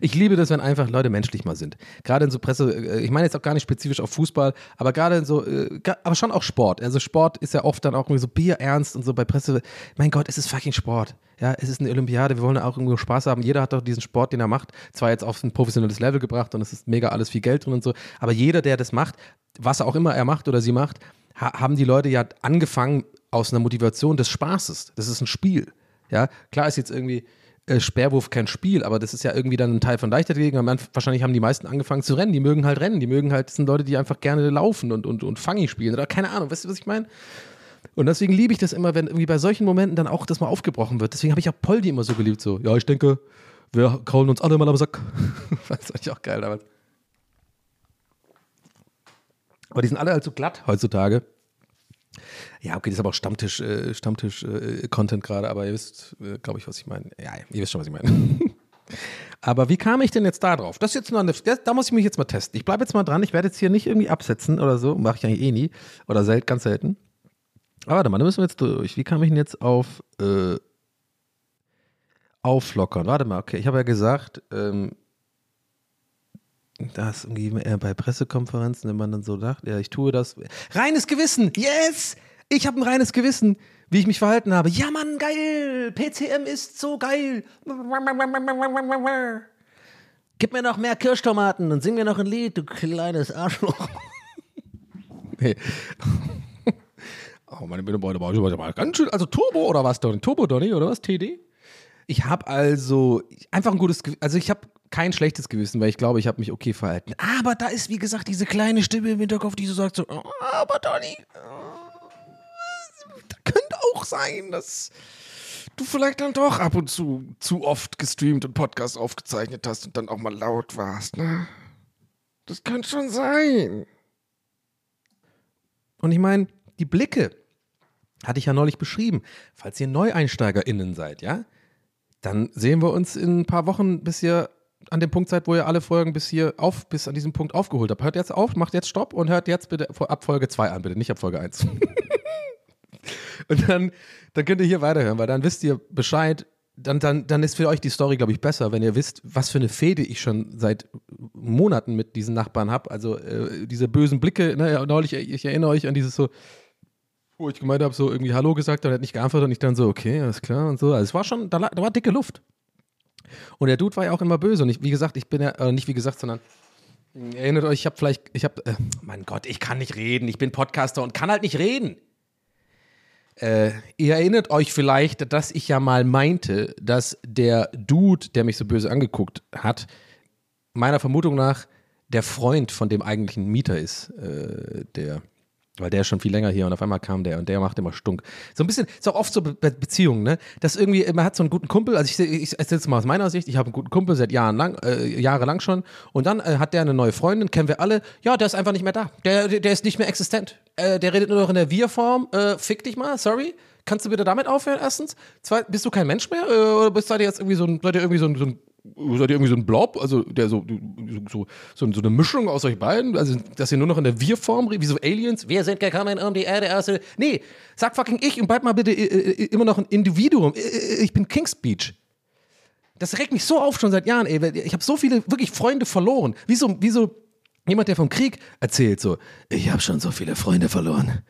Ich liebe das, wenn einfach Leute menschlich mal sind. Gerade in so Presse, äh, ich meine jetzt auch gar nicht spezifisch auf Fußball, aber gerade in so, äh, aber schon auch Sport. Also Sport ist ja oft dann auch irgendwie so bierernst und so bei Presse. Mein Gott, es ist fucking Sport. Ja, es ist eine Olympiade, wir wollen ja auch irgendwo Spaß haben. Jeder hat doch diesen Sport, den er macht, zwar jetzt auf ein professionelles Level gebracht und es ist mega alles viel Geld drin und so, aber jeder, der das macht, was auch immer er macht oder sie macht, ha haben die Leute ja angefangen aus einer Motivation des Spaßes. Das ist ein Spiel. Ja, klar ist jetzt irgendwie äh, Speerwurf kein Spiel, aber das ist ja irgendwie dann ein Teil von Leichtathletik. Wahrscheinlich haben die meisten angefangen zu rennen. Die mögen halt rennen. Die mögen halt, das sind Leute, die einfach gerne laufen und, und, und Fangi spielen oder keine Ahnung. Weißt du, was ich meine? Und deswegen liebe ich das immer, wenn irgendwie bei solchen Momenten dann auch das mal aufgebrochen wird. Deswegen habe ich auch Poldi immer so geliebt. So, ja, ich denke, wir kraulen uns alle mal am Sack. das *laughs* fand ich auch geil damals. Aber die sind alle halt so glatt heutzutage. Ja, okay, das ist aber auch Stammtisch, äh, Stammtisch-Content gerade, aber ihr wisst, äh, glaube ich, was ich meine. Ja, ihr wisst schon, was ich meine. *laughs* aber wie kam ich denn jetzt da drauf? Das ist jetzt nur eine, das, da muss ich mich jetzt mal testen. Ich bleibe jetzt mal dran. Ich werde jetzt hier nicht irgendwie absetzen oder so. Mache ich eigentlich eh nie. Oder sel ganz selten. Aber warte mal, da müssen wir jetzt durch. Wie kam ich denn jetzt auf äh, auflockern? Warte mal, okay. Ich habe ja gesagt, ähm, das irgendwie eher bei Pressekonferenzen, wenn man dann so dacht, ja, ich tue das. Reines Gewissen, yes! Ich habe ein reines Gewissen, wie ich mich verhalten habe. Ja, Mann, geil! PCM ist so geil! Gib mir noch mehr Kirschtomaten und sing mir noch ein Lied, du kleines Arschloch. *laughs* Nee. *laughs* Oh, meine Beute, mal ganz schön. Also Turbo oder was, Donny? Turbo, Donny, oder was? TD? Ich habe also einfach ein gutes Gewissen. Also ich habe kein schlechtes Gewissen, weil ich glaube, ich habe mich okay verhalten. Aber da ist, wie gesagt, diese kleine Stimme im Hinterkopf, die so sagt so, oh, aber Donny, da könnte auch sein, dass du vielleicht dann doch ab und zu zu oft gestreamt und Podcast aufgezeichnet hast und dann auch mal laut warst, ne? Das könnte schon sein. Und ich meine, die Blicke hatte ich ja neulich beschrieben. Falls ihr NeueinsteigerInnen seid, ja, dann sehen wir uns in ein paar Wochen, bis ihr an dem Punkt seid, wo ihr alle Folgen bis hier auf, bis an diesem Punkt aufgeholt habt. Hört jetzt auf, macht jetzt Stopp und hört jetzt bitte ab Folge 2 an, bitte, nicht ab Folge 1. *laughs* und dann, dann könnt ihr hier weiterhören, weil dann wisst ihr Bescheid. Dann, dann, dann ist für euch die Story, glaube ich, besser, wenn ihr wisst, was für eine Fehde ich schon seit Monaten mit diesen Nachbarn habe. Also äh, diese bösen Blicke, ne, neulich, ich erinnere euch an dieses so, wo ich gemeint habe, so irgendwie Hallo gesagt, und er hat nicht geantwortet und ich dann so, okay, alles klar und so. Also es war schon, da, da war dicke Luft. Und der Dude war ja auch immer böse. Und ich, wie gesagt, ich bin ja, äh, nicht wie gesagt, sondern erinnert euch, ich habe vielleicht, ich habe, äh, mein Gott, ich kann nicht reden. Ich bin Podcaster und kann halt nicht reden. Äh, ihr erinnert euch vielleicht, dass ich ja mal meinte, dass der Dude, der mich so böse angeguckt hat, meiner Vermutung nach der Freund von dem eigentlichen Mieter ist, äh, der weil der ist schon viel länger hier und auf einmal kam der und der macht immer stunk. So ein bisschen, ist auch oft so Be Beziehungen, ne? Dass irgendwie, man hat so einen guten Kumpel, also ich, ich erzähle es mal aus meiner Sicht, ich habe einen guten Kumpel seit Jahren lang, äh, jahrelang schon und dann äh, hat der eine neue Freundin, kennen wir alle, ja, der ist einfach nicht mehr da. Der, der ist nicht mehr existent. Äh, der redet nur noch in der Wir-Form, äh, fick dich mal, sorry. Kannst du bitte damit aufhören, erstens? Zweitens, bist du kein Mensch mehr? Äh, oder bist, seid ihr jetzt irgendwie so ein, seid ihr irgendwie so ein, so ein seid ihr irgendwie so ein Blob, also der so, so, so, so eine Mischung aus euch beiden, also dass ihr nur noch in der Wir-Form wie so Aliens, wir sind gekommen um die Erde erste. Nee, sag fucking ich und bleib mal bitte äh, äh, immer noch ein Individuum. Äh, Ich bin King's Speech. Das regt mich so auf schon seit Jahren, ey. Ich habe so viele wirklich Freunde verloren. Wie so jemand, der vom Krieg erzählt, so, ich habe schon so viele Freunde verloren.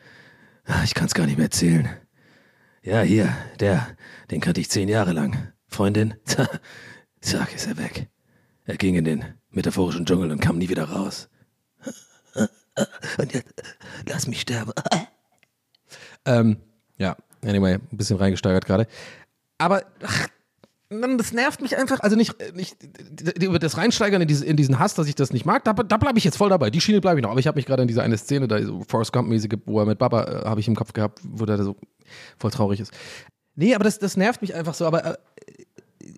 Ah, Ich kann es gar nicht mehr erzählen. Ja, hier, der, den kannte ich zehn Jahre lang. Freundin, *laughs* zack, ist er weg. Er ging in den metaphorischen Dschungel und kam nie wieder raus. Und jetzt, lass mich sterben. ähm, ja, anyway, ein bisschen reingesteigert gerade. Aber, ach, das nervt mich einfach. Also nicht, nicht über das Reinsteigern in, diese, in diesen Hass, dass ich das nicht mag, da, da bleibe ich jetzt voll dabei. Die Schiene bleibe ich noch. Aber ich habe mich gerade in diese eine Szene, da so Forrest Gump-mäßige, wo er mit Baba, äh, habe ich im Kopf gehabt, wo der so voll traurig ist. Nee, aber das, das nervt mich einfach so. Aber äh,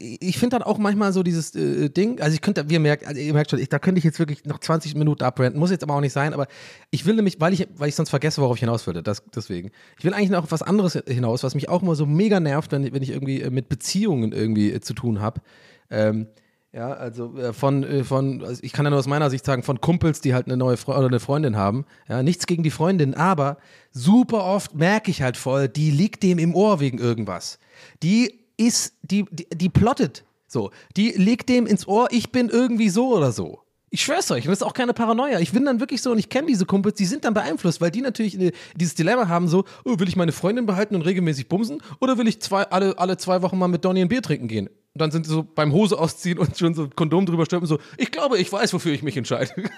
ich finde dann auch manchmal so dieses äh, Ding, also ich könnte, wie ihr merkt, also ihr merkt schon, ich, da könnte ich jetzt wirklich noch 20 Minuten abbranden, muss jetzt aber auch nicht sein, aber ich will nämlich, weil ich, weil ich sonst vergesse, worauf ich hinaus würde, das, deswegen. Ich will eigentlich noch auf was anderes hinaus, was mich auch immer so mega nervt, wenn, wenn ich irgendwie äh, mit Beziehungen irgendwie äh, zu tun habe. Ähm, ja, also äh, von, von also ich kann ja nur aus meiner Sicht sagen, von Kumpels, die halt eine neue Fre oder eine Freundin haben. Ja, nichts gegen die Freundin, aber super oft merke ich halt voll, die liegt dem im Ohr wegen irgendwas. Die ist, die, die, die plottet so. Die legt dem ins Ohr, ich bin irgendwie so oder so. Ich schwör's euch, und das ist auch keine Paranoia. Ich bin dann wirklich so, und ich kenne diese Kumpels, die sind dann beeinflusst, weil die natürlich äh, dieses Dilemma haben, so, oh, will ich meine Freundin behalten und regelmäßig bumsen oder will ich zwei, alle, alle zwei Wochen mal mit Donny ein Bier trinken gehen? Und dann sind sie so beim Hose ausziehen und schon so Kondom drüber stülpen, so, ich glaube, ich weiß, wofür ich mich entscheide. *laughs*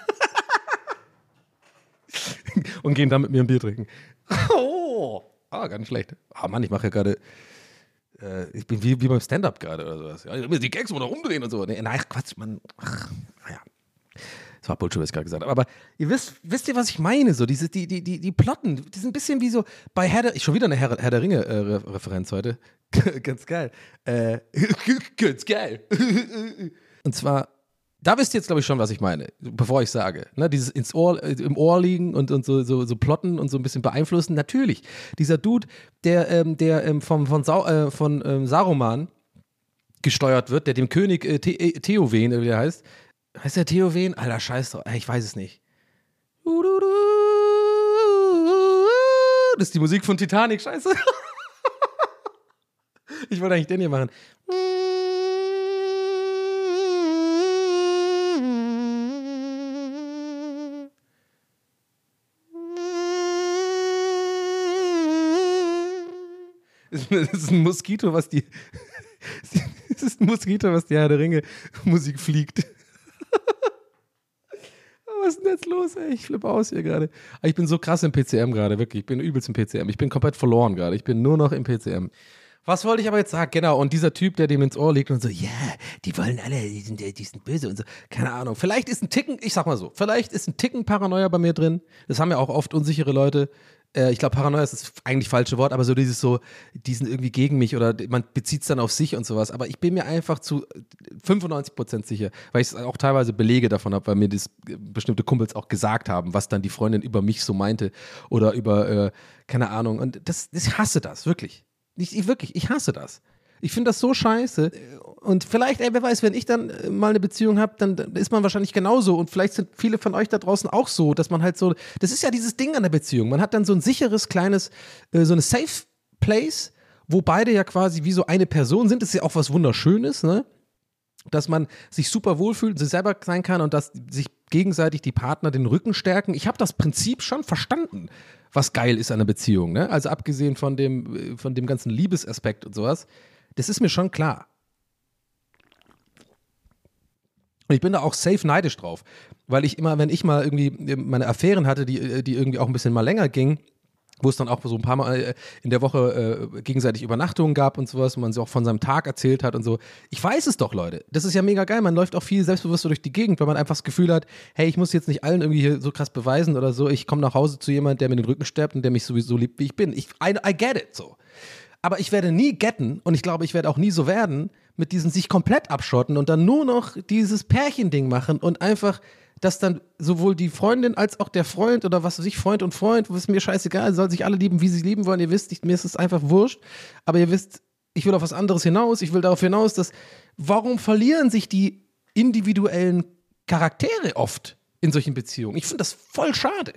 und gehen dann mit mir ein Bier trinken. *laughs* Oh, ah, gar nicht schlecht. Ah, Mann, ich mache ja gerade äh, ich bin wie, wie beim Stand-up gerade oder sowas. Ja, die Gags mal noch umdrehen und so. Nee, nein, Quatsch, man. Ach, naja. Das war Bullshit, was ich gerade gesagt habe. Aber ihr wisst, wisst ihr, was ich meine? So, diese, die, die, die, die Plotten, die sind ein bisschen wie so bei Herr der, schon wieder eine Herr, Herr der Ringe-Referenz heute. *laughs* ganz geil. Äh, *laughs* ganz geil. *laughs* und zwar, da wisst ihr jetzt, glaube ich, schon, was ich meine, bevor ich sage. Ne, dieses ins Ohr, äh, im Ohr liegen und, und so, so, so plotten und so ein bisschen beeinflussen. Natürlich, dieser Dude, der, ähm, der ähm, vom, von, Sau, äh, von ähm, Saruman gesteuert wird, der dem König äh, The äh, Theowen, wie der heißt. Heißt der Theowen? Alter, scheiß. Ich weiß es nicht. Das ist die Musik von Titanic, scheiße. *laughs* Ich wollte eigentlich den hier machen. Das ist ein Moskito, was die. *laughs* Das ist ein Moskito, was die Herr der Ringe Musik fliegt. *laughs* Was ist denn jetzt los, ey? Ich flippe aus hier gerade. Ich bin so krass im PCM gerade, wirklich. Ich bin übelst im PCM. Ich bin komplett verloren gerade. Ich bin nur noch im PCM. Was wollte ich aber jetzt sagen? Genau, und dieser Typ, der dem ins Ohr liegt und so, ja, die wollen alle, die sind, die sind böse und so. Keine Ahnung. Vielleicht ist ein Ticken, ich sag mal so, vielleicht ist ein Ticken Paranoia bei mir drin. Das haben ja auch oft unsichere Leute. Äh, ich glaube, Paranoia ist das eigentlich falsche Wort, aber so dieses so, die sind irgendwie gegen mich oder man bezieht es dann auf sich und sowas. Aber ich bin mir einfach zu 95% sicher, weil ich es auch teilweise Belege davon habe, weil mir das äh, bestimmte Kumpels auch gesagt haben, was dann die Freundin über mich so meinte oder über, äh, keine Ahnung. Und das, ich hasse das, wirklich. Ich, ich wirklich, ich hasse das. Ich finde das so scheiße. Und vielleicht, ey, wer weiß, wenn ich dann äh, mal eine Beziehung habe, dann, dann ist man wahrscheinlich genauso. Und vielleicht sind viele von euch da draußen auch so, dass man halt so, das ist ja dieses Ding an der Beziehung. Man hat dann so ein sicheres, kleines, äh, so eine Safe Place, wo beide ja quasi wie so eine Person sind. Das ist ja auch was Wunderschönes, ne? Dass man sich super wohlfühlt, sich selber sein kann und dass sich gegenseitig die Partner den Rücken stärken. Ich habe das Prinzip schon verstanden, was geil ist an einer Beziehung. Ne? Also abgesehen von dem, äh, von dem ganzen Liebesaspekt und sowas. Das ist mir schon klar. Und ich bin da auch safe neidisch drauf, weil ich immer, wenn ich mal irgendwie meine Affären hatte, die, die irgendwie auch ein bisschen mal länger gingen, wo es dann auch so ein paar Mal äh, in der Woche äh, gegenseitig Übernachtungen gab und sowas, wo man so auch von seinem Tag erzählt hat und so. Ich weiß es doch, Leute. Das ist ja mega geil. Man läuft auch viel selbstbewusster durch die Gegend, weil man einfach das Gefühl hat, hey, ich muss jetzt nicht allen irgendwie hier so krass beweisen oder so. Ich komme nach Hause zu jemandem, der mir den Rücken stärkt und der mich sowieso liebt, wie ich bin. Ich, I, I get it so. Aber ich werde nie getten und ich glaube, ich werde auch nie so werden, mit diesem sich komplett abschotten und dann nur noch dieses Pärchending machen und einfach, dass dann sowohl die Freundin als auch der Freund oder was weiß ich, Freund und Freund, ist mir scheißegal, soll sich alle lieben, wie sie lieben wollen. Ihr wisst, ich, mir ist es einfach wurscht. Aber ihr wisst, ich will auf was anderes hinaus. Ich will darauf hinaus, dass, warum verlieren sich die individuellen Charaktere oft in solchen Beziehungen? Ich finde das voll schade.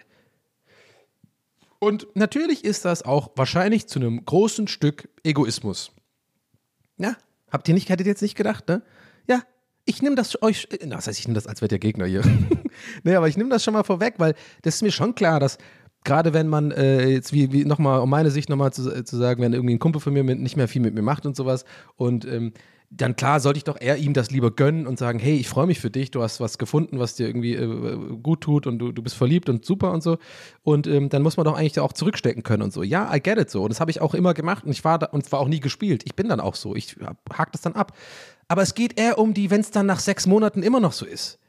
Und natürlich ist das auch wahrscheinlich zu einem großen Stück Egoismus. Ja, habt ihr nicht, hättet ihr jetzt nicht gedacht, ne? Ja, ich nehme das euch, na, das heißt, ich nehme das als wäre der Gegner hier. *laughs* nee, aber ich nehme das schon mal vorweg, weil das ist mir schon klar, dass gerade wenn man äh, jetzt wie, wie nochmal, um meine Sicht nochmal zu, zu sagen, wenn irgendwie ein Kumpel von mir mit, nicht mehr viel mit mir macht und sowas und ähm, dann klar sollte ich doch eher ihm das lieber gönnen und sagen, hey, ich freue mich für dich, du hast was gefunden, was dir irgendwie äh, gut tut und du, du bist verliebt und super und so. Und ähm, dann muss man doch eigentlich auch zurückstecken können und so. Ja, I get it so. Und das habe ich auch immer gemacht und ich war da und war auch nie gespielt. Ich bin dann auch so. Ich hake das dann ab. Aber es geht eher um die, wenn es dann nach sechs Monaten immer noch so ist.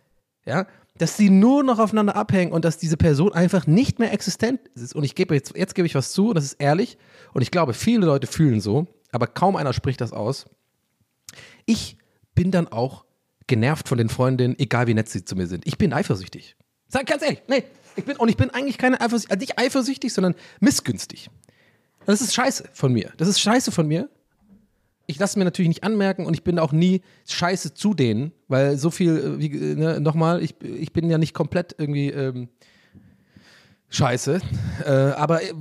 Ja, dass sie nur noch aufeinander abhängen und dass diese Person einfach nicht mehr existent ist. Und ich gebe jetzt, jetzt gebe ich was zu und das ist ehrlich. Und ich glaube, viele Leute fühlen so, aber kaum einer spricht das aus ich bin dann auch genervt von den Freundinnen, egal wie nett sie zu mir sind. Ich bin eifersüchtig. Sag ganz ehrlich, nee, ich bin, und ich bin eigentlich keine eifersüchtig, also nicht eifersüchtig, sondern missgünstig. Das ist scheiße von mir. Das ist scheiße von mir. Ich lasse mir natürlich nicht anmerken und ich bin auch nie scheiße zu denen, weil so viel, äh, wie, ne, nochmal, ich, ich bin ja nicht komplett irgendwie ähm, scheiße. Äh, aber äh,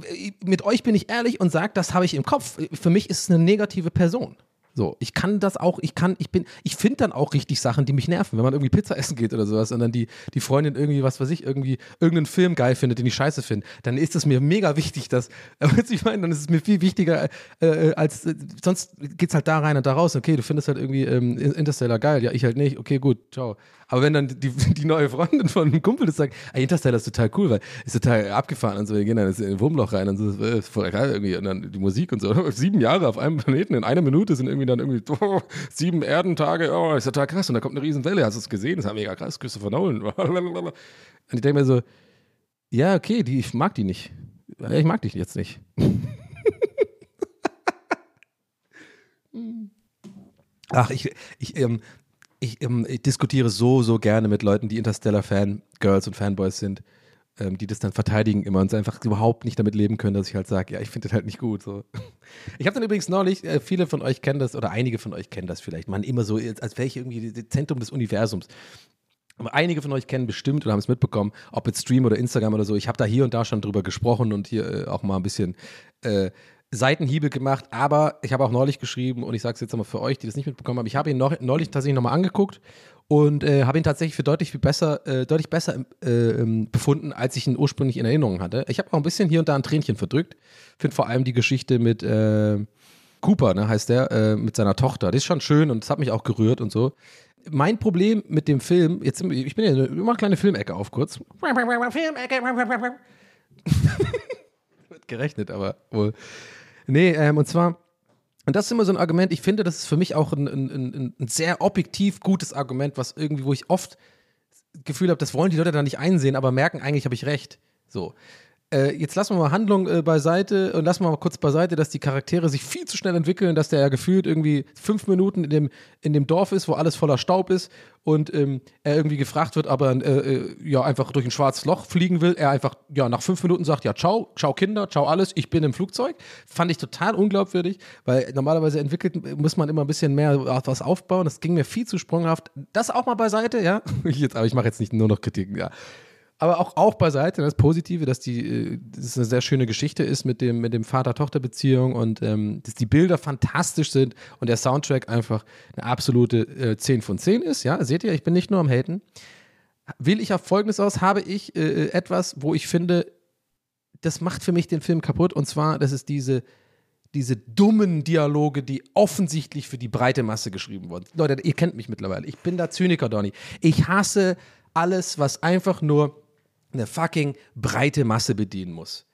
mit euch bin ich ehrlich und sage, das habe ich im Kopf. Für mich ist es eine negative Person. So, ich kann das auch, ich kann, ich bin, ich finde dann auch richtig Sachen, die mich nerven, wenn man irgendwie Pizza essen geht oder sowas und dann die, die Freundin irgendwie, was weiß ich, irgendwie irgendeinen Film geil findet, den ich scheiße finde, dann ist es mir mega wichtig, dass, *laughs* ich meine, dann ist es mir viel wichtiger, äh, als, äh, sonst geht's halt da rein und da raus, okay, du findest halt irgendwie ähm, Interstellar geil, ja, ich halt nicht, okay, gut, ciao. Aber wenn dann die, die neue Freundin von einem Kumpel das sagt, ey, Interstellar ist total cool, weil ist total abgefahren und so, wir gehen dann in ein Wurmloch rein und so, ist voll geil irgendwie und dann die Musik und so. *laughs* Sieben Jahre auf einem Planeten in einer Minute sind irgendwie dann irgendwie oh, *laughs* sieben Erdentage, oh, ist total krass und da kommt eine riesen Welle, hast du es gesehen? Das ist mega krass, Christopher Nolan. *laughs* Und ich denke mir so, ja, okay, die, ich mag die nicht. Ich mag dich jetzt nicht. Ach, ich, ich, ähm, ich, ähm, ich, diskutiere so, so gerne mit Leuten, die Interstellar-Fan-Girls und Fanboys sind, ähm, die das dann verteidigen immer und einfach überhaupt nicht damit leben können, dass ich halt sage, ja, ich finde das halt nicht gut. So. *laughs* Ich habe dann übrigens neulich, äh, viele von euch kennen das oder einige von euch kennen das vielleicht, man immer so, als wäre ich irgendwie das Zentrum des Universums. Aber einige von euch kennen bestimmt oder haben es mitbekommen, ob jetzt Stream oder Instagram oder so. Ich habe da hier und da schon drüber gesprochen und hier äh, auch mal ein bisschen äh, Seitenhiebe gemacht, aber ich habe auch neulich geschrieben und ich sage es jetzt nochmal für euch, die das nicht mitbekommen haben, ich habe ihn noch, neulich tatsächlich nochmal angeguckt und äh, habe ihn tatsächlich für deutlich viel besser, äh, deutlich besser äh, befunden, als ich ihn ursprünglich in Erinnerung hatte. Ich habe auch ein bisschen hier und da ein Tränchen verdrückt. Finde vor allem die Geschichte mit, äh, Cooper, ne, heißt der, äh, mit seiner Tochter. Das ist schon schön und das hat mich auch gerührt und so. Mein Problem mit dem Film, jetzt, ich bin ja immer eine kleine Filmecke auf kurz. *laughs* Wird gerechnet, aber wohl. Nee, ähm, und zwar, und das ist immer so ein Argument, ich finde, das ist für mich auch ein, ein, ein, sehr objektiv gutes Argument, was irgendwie, wo ich oft Gefühl habe, das wollen die Leute da nicht einsehen, aber merken, eigentlich habe ich recht. So. Äh, jetzt lassen wir mal Handlung äh, beiseite und lassen wir mal kurz beiseite, dass die Charaktere sich viel zu schnell entwickeln, dass der ja gefühlt irgendwie fünf Minuten in dem, in dem Dorf ist, wo alles voller Staub ist und ähm, er irgendwie gefragt wird, ob er äh, äh, ja einfach durch ein schwarzes Loch fliegen will. Er einfach ja nach fünf Minuten sagt, ja, ciao, ciao Kinder, ciao alles, ich bin im Flugzeug. Fand ich total unglaubwürdig, weil normalerweise entwickelt muss man immer ein bisschen mehr was aufbauen. Das ging mir viel zu sprunghaft. Das auch mal beiseite, ja. *laughs* Jetzt, aber ich mache jetzt nicht nur noch Kritiken, ja. Aber auch, auch beiseite, das Positive, dass die, äh, dass es eine sehr schöne Geschichte ist mit dem, mit dem Vater-Tochter-Beziehung und ähm, dass die Bilder fantastisch sind und der Soundtrack einfach eine absolute äh, 10 von 10 ist. Ja, seht ihr, ich bin nicht nur am Haten. Will ich auf Folgendes aus, habe ich äh, etwas, wo ich finde, das macht für mich den Film kaputt und zwar, das ist diese, diese dummen Dialoge, die offensichtlich für die breite Masse geschrieben wurden. Leute, ihr kennt mich mittlerweile. Ich bin da Zyniker, Donny. Ich hasse alles, was einfach nur eine fucking breite Masse bedienen muss.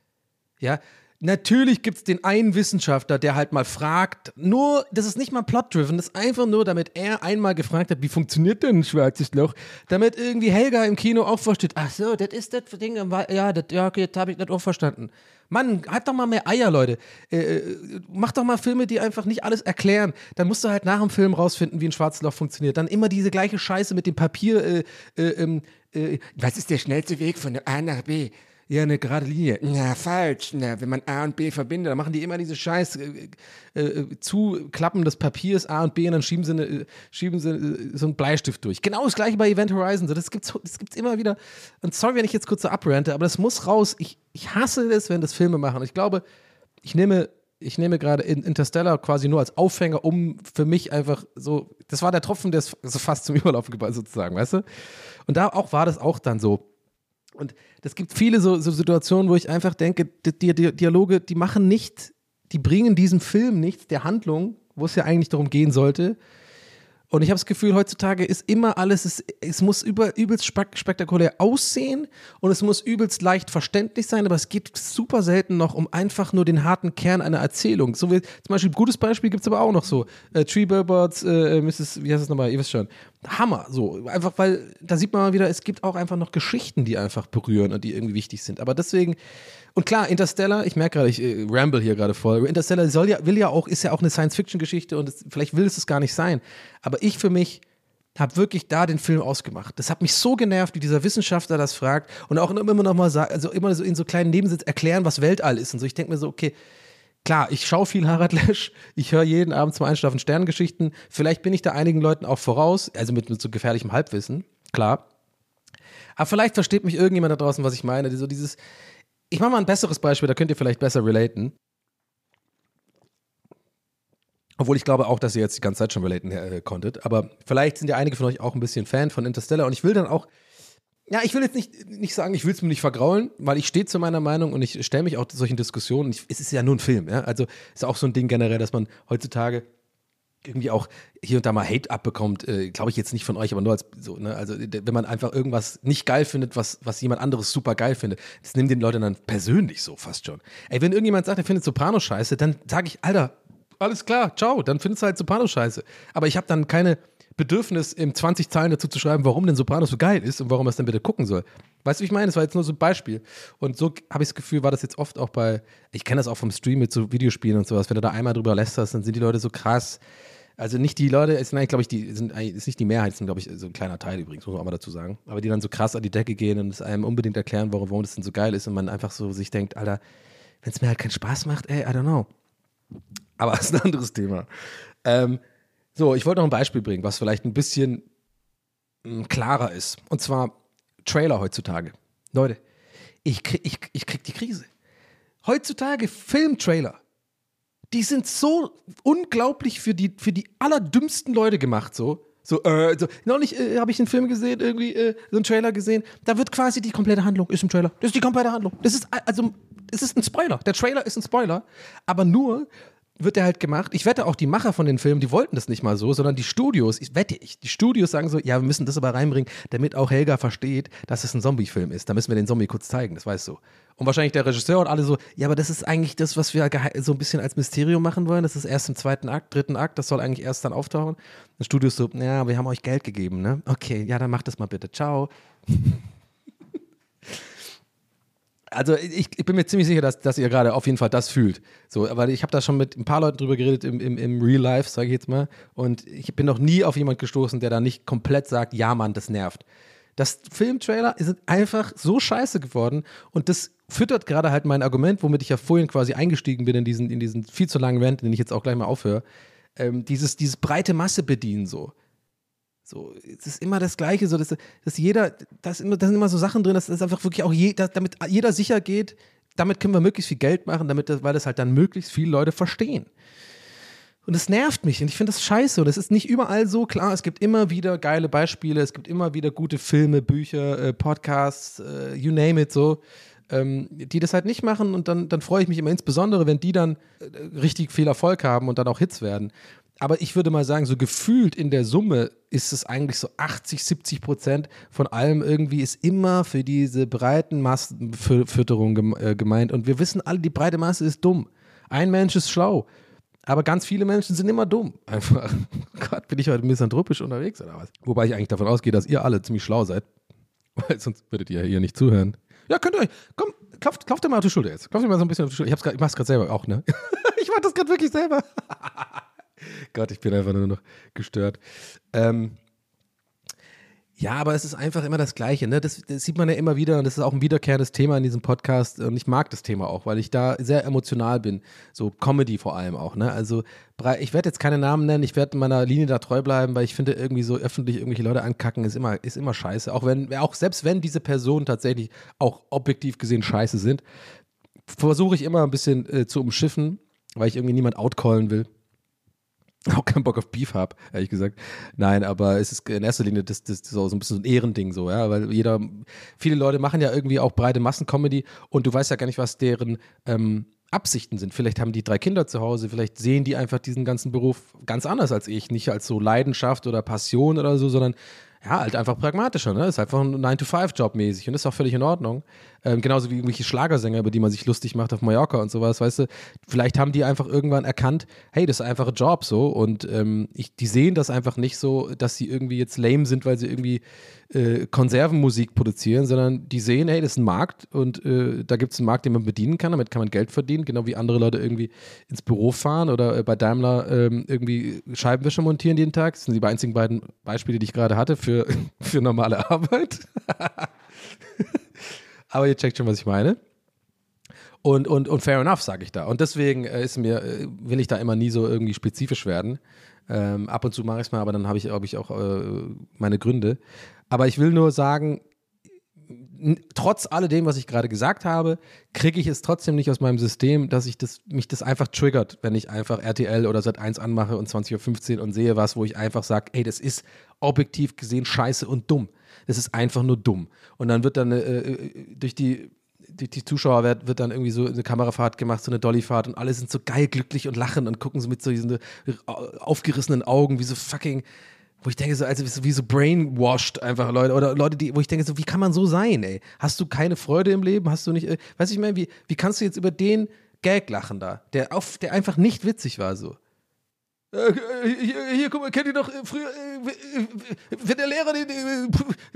Ja, natürlich gibt es den einen Wissenschaftler, der halt mal fragt, nur, das ist nicht mal plot-driven, das ist einfach nur, damit er einmal gefragt hat, wie funktioniert denn ein schwarzes Loch, damit irgendwie Helga im Kino auch versteht, ach so, das ist das Ding, ja, das, ja, okay, jetzt habe ich das auch verstanden. Mann, halt doch mal mehr Eier, Leute. Äh, äh, mach doch mal Filme, die einfach nicht alles erklären. Dann musst du halt nach dem Film rausfinden, wie ein schwarzes Loch funktioniert. Dann immer diese gleiche Scheiße mit dem Papier, äh, äh, ähm, äh, Was ist der schnellste Weg von A nach B? Ja, eine gerade Linie. Na, falsch. Na, wenn man A und B verbindet. Da machen die immer diese scheiß äh, äh, Zuklappen des Papiers A und B und dann schieben sie, eine, äh, schieben sie äh, so einen Bleistift durch. Genau das gleiche bei Event Horizon. Das gibt's, das gibt's immer wieder. Und sorry, wenn ich jetzt kurz so abrante, aber das muss raus. Ich, ich hasse es, wenn das Filme machen. Ich glaube, ich nehme, ich nehme gerade in Interstellar quasi nur als Aufhänger, um für mich einfach so, das war der Tropfen, der es so fast zum Überlaufen gebracht, sozusagen, weißt du? Und da auch war das auch dann so. Und es gibt viele so, so Situationen, wo ich einfach denke, die, die, Dialoge, die machen nicht, die bringen diesem Film nichts, der Handlung, wo es ja eigentlich darum gehen sollte. Und ich habe das Gefühl, heutzutage ist immer alles, es, es muss über, übelst spek spektakulär aussehen und es muss übelst leicht verständlich sein, aber es geht super selten noch um einfach nur den harten Kern einer Erzählung. So wie zum Beispiel, gutes Beispiel gibt es aber auch noch so. Äh, Tree Billboards, äh, Mrs., wie heißt das nochmal, ihr wisst schon. Hammer, so. Einfach, weil da sieht man mal wieder, es gibt auch einfach noch Geschichten, die einfach berühren und die irgendwie wichtig sind. Aber deswegen, und klar, Interstellar, ich merke gerade, ich äh, ramble hier gerade voll. Interstellar soll ja, will ja auch, ist ja auch eine Science-Fiction-Geschichte und es, vielleicht will es es gar nicht sein. Aber ich für mich habe wirklich da den Film ausgemacht. Das hat mich so genervt, wie dieser Wissenschaftler das fragt und auch immer noch mal sagt, also immer so in so kleinen Nebensätzen erklären, was Weltall ist und so. Ich denke mir so, okay, klar, ich schaue viel Harald Lesch, ich höre jeden Abend zum Einschlafen Sternengeschichten. Vielleicht bin ich da einigen Leuten auch voraus, also mit, mit so gefährlichem Halbwissen, klar. Aber vielleicht versteht mich irgendjemand da draußen, was ich meine. So dieses, ich mache mal ein besseres Beispiel, da könnt ihr vielleicht besser relaten. Obwohl ich glaube auch, dass ihr jetzt die ganze Zeit schon relaten äh, konntet. Aber vielleicht sind ja einige von euch auch ein bisschen Fan von Interstellar. Und ich will dann auch, ja, ich will jetzt nicht, nicht sagen, ich will es mir nicht vergraulen, weil ich stehe zu meiner Meinung und ich stelle mich auch zu solchen Diskussionen. Ich, es ist ja nur ein Film, ja. Also ist auch so ein Ding generell, dass man heutzutage irgendwie auch hier und da mal Hate abbekommt, äh, glaube ich jetzt nicht von euch, aber nur als so, ne? Also wenn man einfach irgendwas nicht geil findet, was, was jemand anderes super geil findet, das nimmt den Leuten dann persönlich so fast schon. Ey, wenn irgendjemand sagt, er findet Soprano scheiße, dann sage ich, Alter, alles klar, ciao, dann findest du halt Soprano scheiße. Aber ich habe dann keine Bedürfnis, im 20 Zeilen dazu zu schreiben, warum denn Sopranos so geil ist und warum er es dann bitte gucken soll. Weißt du, wie ich meine? Das war jetzt nur so ein Beispiel. Und so habe ich das Gefühl, war das jetzt oft auch bei, ich kenne das auch vom Stream mit so Videospielen und sowas, wenn du da einmal drüber lästerst, dann sind die Leute so krass. Also nicht die Leute, es sind eigentlich, glaube ich, die sind ist nicht die Mehrheit, sind, glaube ich, so ein kleiner Teil übrigens, muss man auch mal dazu sagen. Aber die dann so krass an die Decke gehen und es einem unbedingt erklären, warum, warum das denn so geil ist und man einfach so sich denkt, Alter, wenn es mir halt keinen Spaß macht, ey, I don't know. Aber *laughs* das ist ein anderes Thema. Ähm, so, ich wollte noch ein Beispiel bringen, was vielleicht ein bisschen mh, klarer ist. Und zwar Trailer heutzutage. Leute, ich krieg, ich, ich krieg die Krise. Heutzutage Filmtrailer, die sind so unglaublich für die, für die allerdümmsten Leute gemacht, so. So, äh, so, neulich äh, habe ich einen Film gesehen, irgendwie äh, so einen Trailer gesehen. Da wird quasi die komplette Handlung, ist im Trailer. Das ist die komplette Handlung. Das ist, also, es ist ein Spoiler. Der Trailer ist ein Spoiler, aber nur, wird der halt gemacht. Ich wette auch, die Macher von den Filmen, die wollten das nicht mal so, sondern die Studios, ich wette ich, die Studios sagen so, ja, wir müssen das aber reinbringen, damit auch Helga versteht, dass es ein Zombie-Film ist. Da müssen wir den Zombie kurz zeigen, das weißt du. Und wahrscheinlich der Regisseur und alle so, ja, aber das ist eigentlich das, was wir so ein bisschen als Mysterium machen wollen. Das ist erst im zweiten Akt, dritten Akt, das soll eigentlich erst dann auftauchen. Das Studio ist so, ja, wir haben euch Geld gegeben, ne? Okay, ja, dann macht das mal bitte. Ciao. *laughs* Also ich, ich bin mir ziemlich sicher, dass, dass ihr gerade auf jeden Fall das fühlt. So, aber ich habe da schon mit ein paar Leuten drüber geredet im, im, im Real Life, sage ich jetzt mal. Und ich bin noch nie auf jemand gestoßen, der da nicht komplett sagt, ja Mann, das nervt. Das Filmtrailer sind einfach so scheiße geworden und das füttert gerade halt mein Argument, womit ich ja vorhin quasi eingestiegen bin in diesen, in diesen viel zu langen Rant, den ich jetzt auch gleich mal aufhöre. Ähm, dieses, dieses breite Masse bedienen so. So, es ist immer das Gleiche, so dass, dass jeder, da, sind immer so Sachen drin, dass das einfach wirklich auch je, dass, damit jeder sicher geht, damit können wir möglichst viel Geld machen, damit das, weil das halt dann möglichst viele Leute verstehen. Und es nervt mich und ich finde das scheiße und es ist nicht überall so klar. Es gibt immer wieder geile Beispiele, es gibt immer wieder gute Filme, Bücher, äh, Podcasts, äh, you name it so, ähm, die das halt nicht machen und dann, dann freue ich mich immer insbesondere, wenn die dann äh, richtig viel Erfolg haben und dann auch Hits werden. Aber ich würde mal sagen, so gefühlt in der Summe ist es eigentlich so 80, 70 Prozent von allem irgendwie ist immer für diese breiten Massenfütterung äh, gemeint. Und wir wissen alle, die breite Masse ist dumm. Ein Mensch ist schlau. Aber ganz viele Menschen sind immer dumm. *laughs* Einfach. Gott, bin ich heute misanthropisch unterwegs oder was? Wobei ich eigentlich davon ausgehe, dass ihr alle ziemlich schlau seid. *laughs* Weil sonst würdet ihr hier nicht zuhören. Ja, könnt ihr euch. Komm, klopft, klopft dir mal auf die Schulter jetzt. Klopft dir mal so ein bisschen auf die Schulter. Ich, grad, ich mach's gerade selber auch, ne? *laughs* ich mach das gerade wirklich selber. Gott, ich bin einfach nur noch gestört. Ähm, ja, aber es ist einfach immer das Gleiche. Ne? Das, das sieht man ja immer wieder und das ist auch ein wiederkehrendes Thema in diesem Podcast. Und ich mag das Thema auch, weil ich da sehr emotional bin. So Comedy vor allem auch. Ne? Also ich werde jetzt keine Namen nennen, ich werde meiner Linie da treu bleiben, weil ich finde, irgendwie so öffentlich irgendwelche Leute ankacken ist immer, ist immer scheiße. Auch wenn, auch selbst wenn diese Personen tatsächlich auch objektiv gesehen scheiße sind, versuche ich immer ein bisschen äh, zu umschiffen, weil ich irgendwie niemand outcallen will *laughs* auch keinen Bock auf Beef habe, ehrlich gesagt. Nein, aber es ist in erster Linie das, das, das so, ein bisschen so ein Ehrending so, ja, weil jeder, viele Leute machen ja irgendwie auch breite Massencomedy und du weißt ja gar nicht, was deren ähm, Absichten sind. Vielleicht haben die drei Kinder zu Hause, vielleicht sehen die einfach diesen ganzen Beruf ganz anders als ich, nicht als so Leidenschaft oder Passion oder so, sondern ja, halt einfach pragmatischer, ne? Ist einfach ein 9-to-5-Job mäßig und ist auch völlig in Ordnung. Ähm, genauso wie irgendwelche Schlagersänger, über die man sich lustig macht auf Mallorca und sowas, weißt du. Vielleicht haben die einfach irgendwann erkannt, hey, das ist einfach ein Job so und ähm, ich, die sehen das einfach nicht so, dass sie irgendwie jetzt lame sind, weil sie irgendwie äh, Konservenmusik produzieren, sondern die sehen, hey, das ist ein Markt und äh, da gibt es einen Markt, den man bedienen kann, damit kann man Geld verdienen, genau wie andere Leute irgendwie ins Büro fahren oder äh, bei Daimler ähm, irgendwie Scheibenwischer montieren jeden Tag. Das sind die einzigen beiden Beispiele, die ich gerade hatte für, *laughs* für normale Arbeit. *laughs* Aber ihr checkt schon, was ich meine. Und, und, und fair enough, sage ich da. Und deswegen äh, ist mir, äh, will ich da immer nie so irgendwie spezifisch werden. Ähm, ab und zu mache ich es mal, aber dann habe ich, glaube ich, auch äh, meine Gründe. Aber ich will nur sagen, trotz alledem, was ich gerade gesagt habe, kriege ich es trotzdem nicht aus meinem System, dass ich das, mich das einfach triggert, wenn ich einfach RTL oder Sat1 anmache und 20.15 Uhr und sehe was, wo ich einfach sage, ey, das ist objektiv gesehen scheiße und dumm. Das ist einfach nur dumm. Und dann wird dann äh, äh, durch die die, die Zuschauer wird, wird dann irgendwie so eine Kamerafahrt gemacht, so eine Dollyfahrt und alle sind so geil glücklich und lachen und gucken so mit so diesen äh, aufgerissenen Augen, wie so fucking, wo ich denke, so, also wie so- brainwashed einfach Leute oder Leute, die, wo ich denke, so, wie kann man so sein, ey? Hast du keine Freude im Leben? Hast du nicht, äh, weiß ich meine, wie, wie kannst du jetzt über den Gag lachen da, der, auf, der einfach nicht witzig war so? Äh, Hier, hier, guck mal, kennt ihr noch äh, früher, äh, äh, wenn der Lehrer äh, den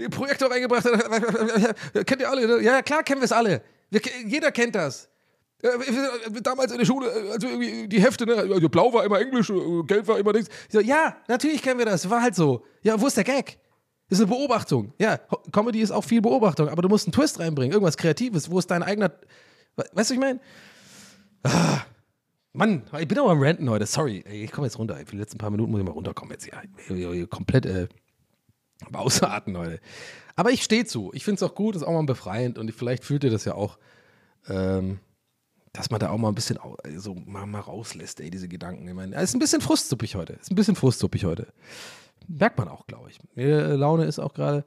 Projektor reingebracht hat, kennt ihr alle, ne? Ja, klar kennen wir es alle. Wir, jeder kennt das. Äh, Damals in der Schule, äh, also irgendwie die Hefte, ne? also blau war immer Englisch, äh, gelb war immer nichts. Ich so, ja, natürlich kennen wir das, war halt so. Ja, wo ist der Gag? Das ist eine Beobachtung. Ja, Comedy ist auch viel Beobachtung, aber du musst einen Twist reinbringen, irgendwas Kreatives. Wo ist dein eigener, We- weißt du, ich meine? Mann, ich bin aber am Ranten heute. Sorry, ich komme jetzt runter. Für die letzten paar Minuten muss ich mal runterkommen jetzt. Ja, komplett äh, am Ausarten heute. Aber ich stehe zu. Ich finde es auch gut, ist auch mal befreiend und vielleicht fühlt ihr das ja auch, ähm, dass man da auch mal ein bisschen au- so mal, mal rauslässt, ey, diese Gedanken. Ich meine, es ist ein bisschen frustsuppig heute. Ist ein bisschen frustsuppig heute. Merkt man auch, glaube ich. Meine Laune ist auch gerade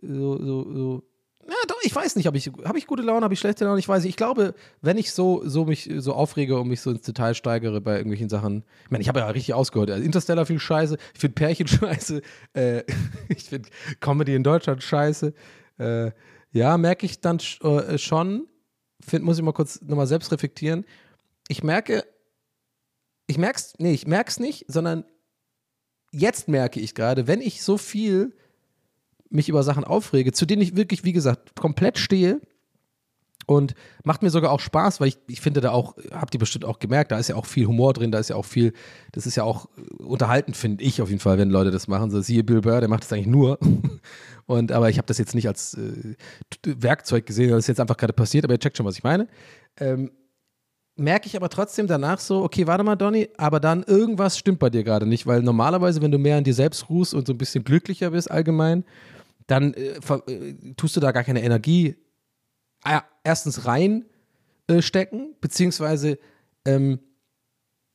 so, so, so. Ja, doch, ich weiß nicht, habe ich, hab ich gute Laune, habe ich schlechte Laune, ich weiß nicht. Ich glaube, wenn ich so, so mich so aufrege und mich so ins Detail steigere bei irgendwelchen Sachen, ich meine, ich habe ja richtig ausgeholt. Also Interstellar viel scheiße, ich finde Pärchen *laughs* scheiße, äh, *laughs* ich finde Comedy in Deutschland scheiße. Äh, ja, merke ich dann äh, schon, find, muss ich mal kurz nochmal selbst reflektieren. Ich merke, ich merk's, nee, ich merk's nicht, sondern jetzt merke ich gerade, wenn ich so viel mich über Sachen aufrege, zu denen ich wirklich, wie gesagt, komplett stehe und macht mir sogar auch Spaß, weil ich, ich finde da auch, habt ihr bestimmt auch gemerkt, da ist ja auch viel Humor drin, da ist ja auch viel, das ist ja auch unterhaltend, finde ich auf jeden Fall, wenn Leute das machen. So, siehe Bill Burr, der macht das eigentlich nur. *laughs* Und, aber ich habe das jetzt nicht als äh, Werkzeug gesehen, das ist jetzt einfach gerade passiert, aber ihr checkt schon, was ich meine. Ähm, merke ich aber trotzdem danach so, okay, warte mal, Donny, aber dann irgendwas stimmt bei dir gerade nicht, weil normalerweise, wenn du mehr an dir selbst ruhst und so ein bisschen glücklicher bist allgemein, dann äh, äh, tust du da gar keine Energie äh, erstens reinstecken, äh, beziehungsweise ähm,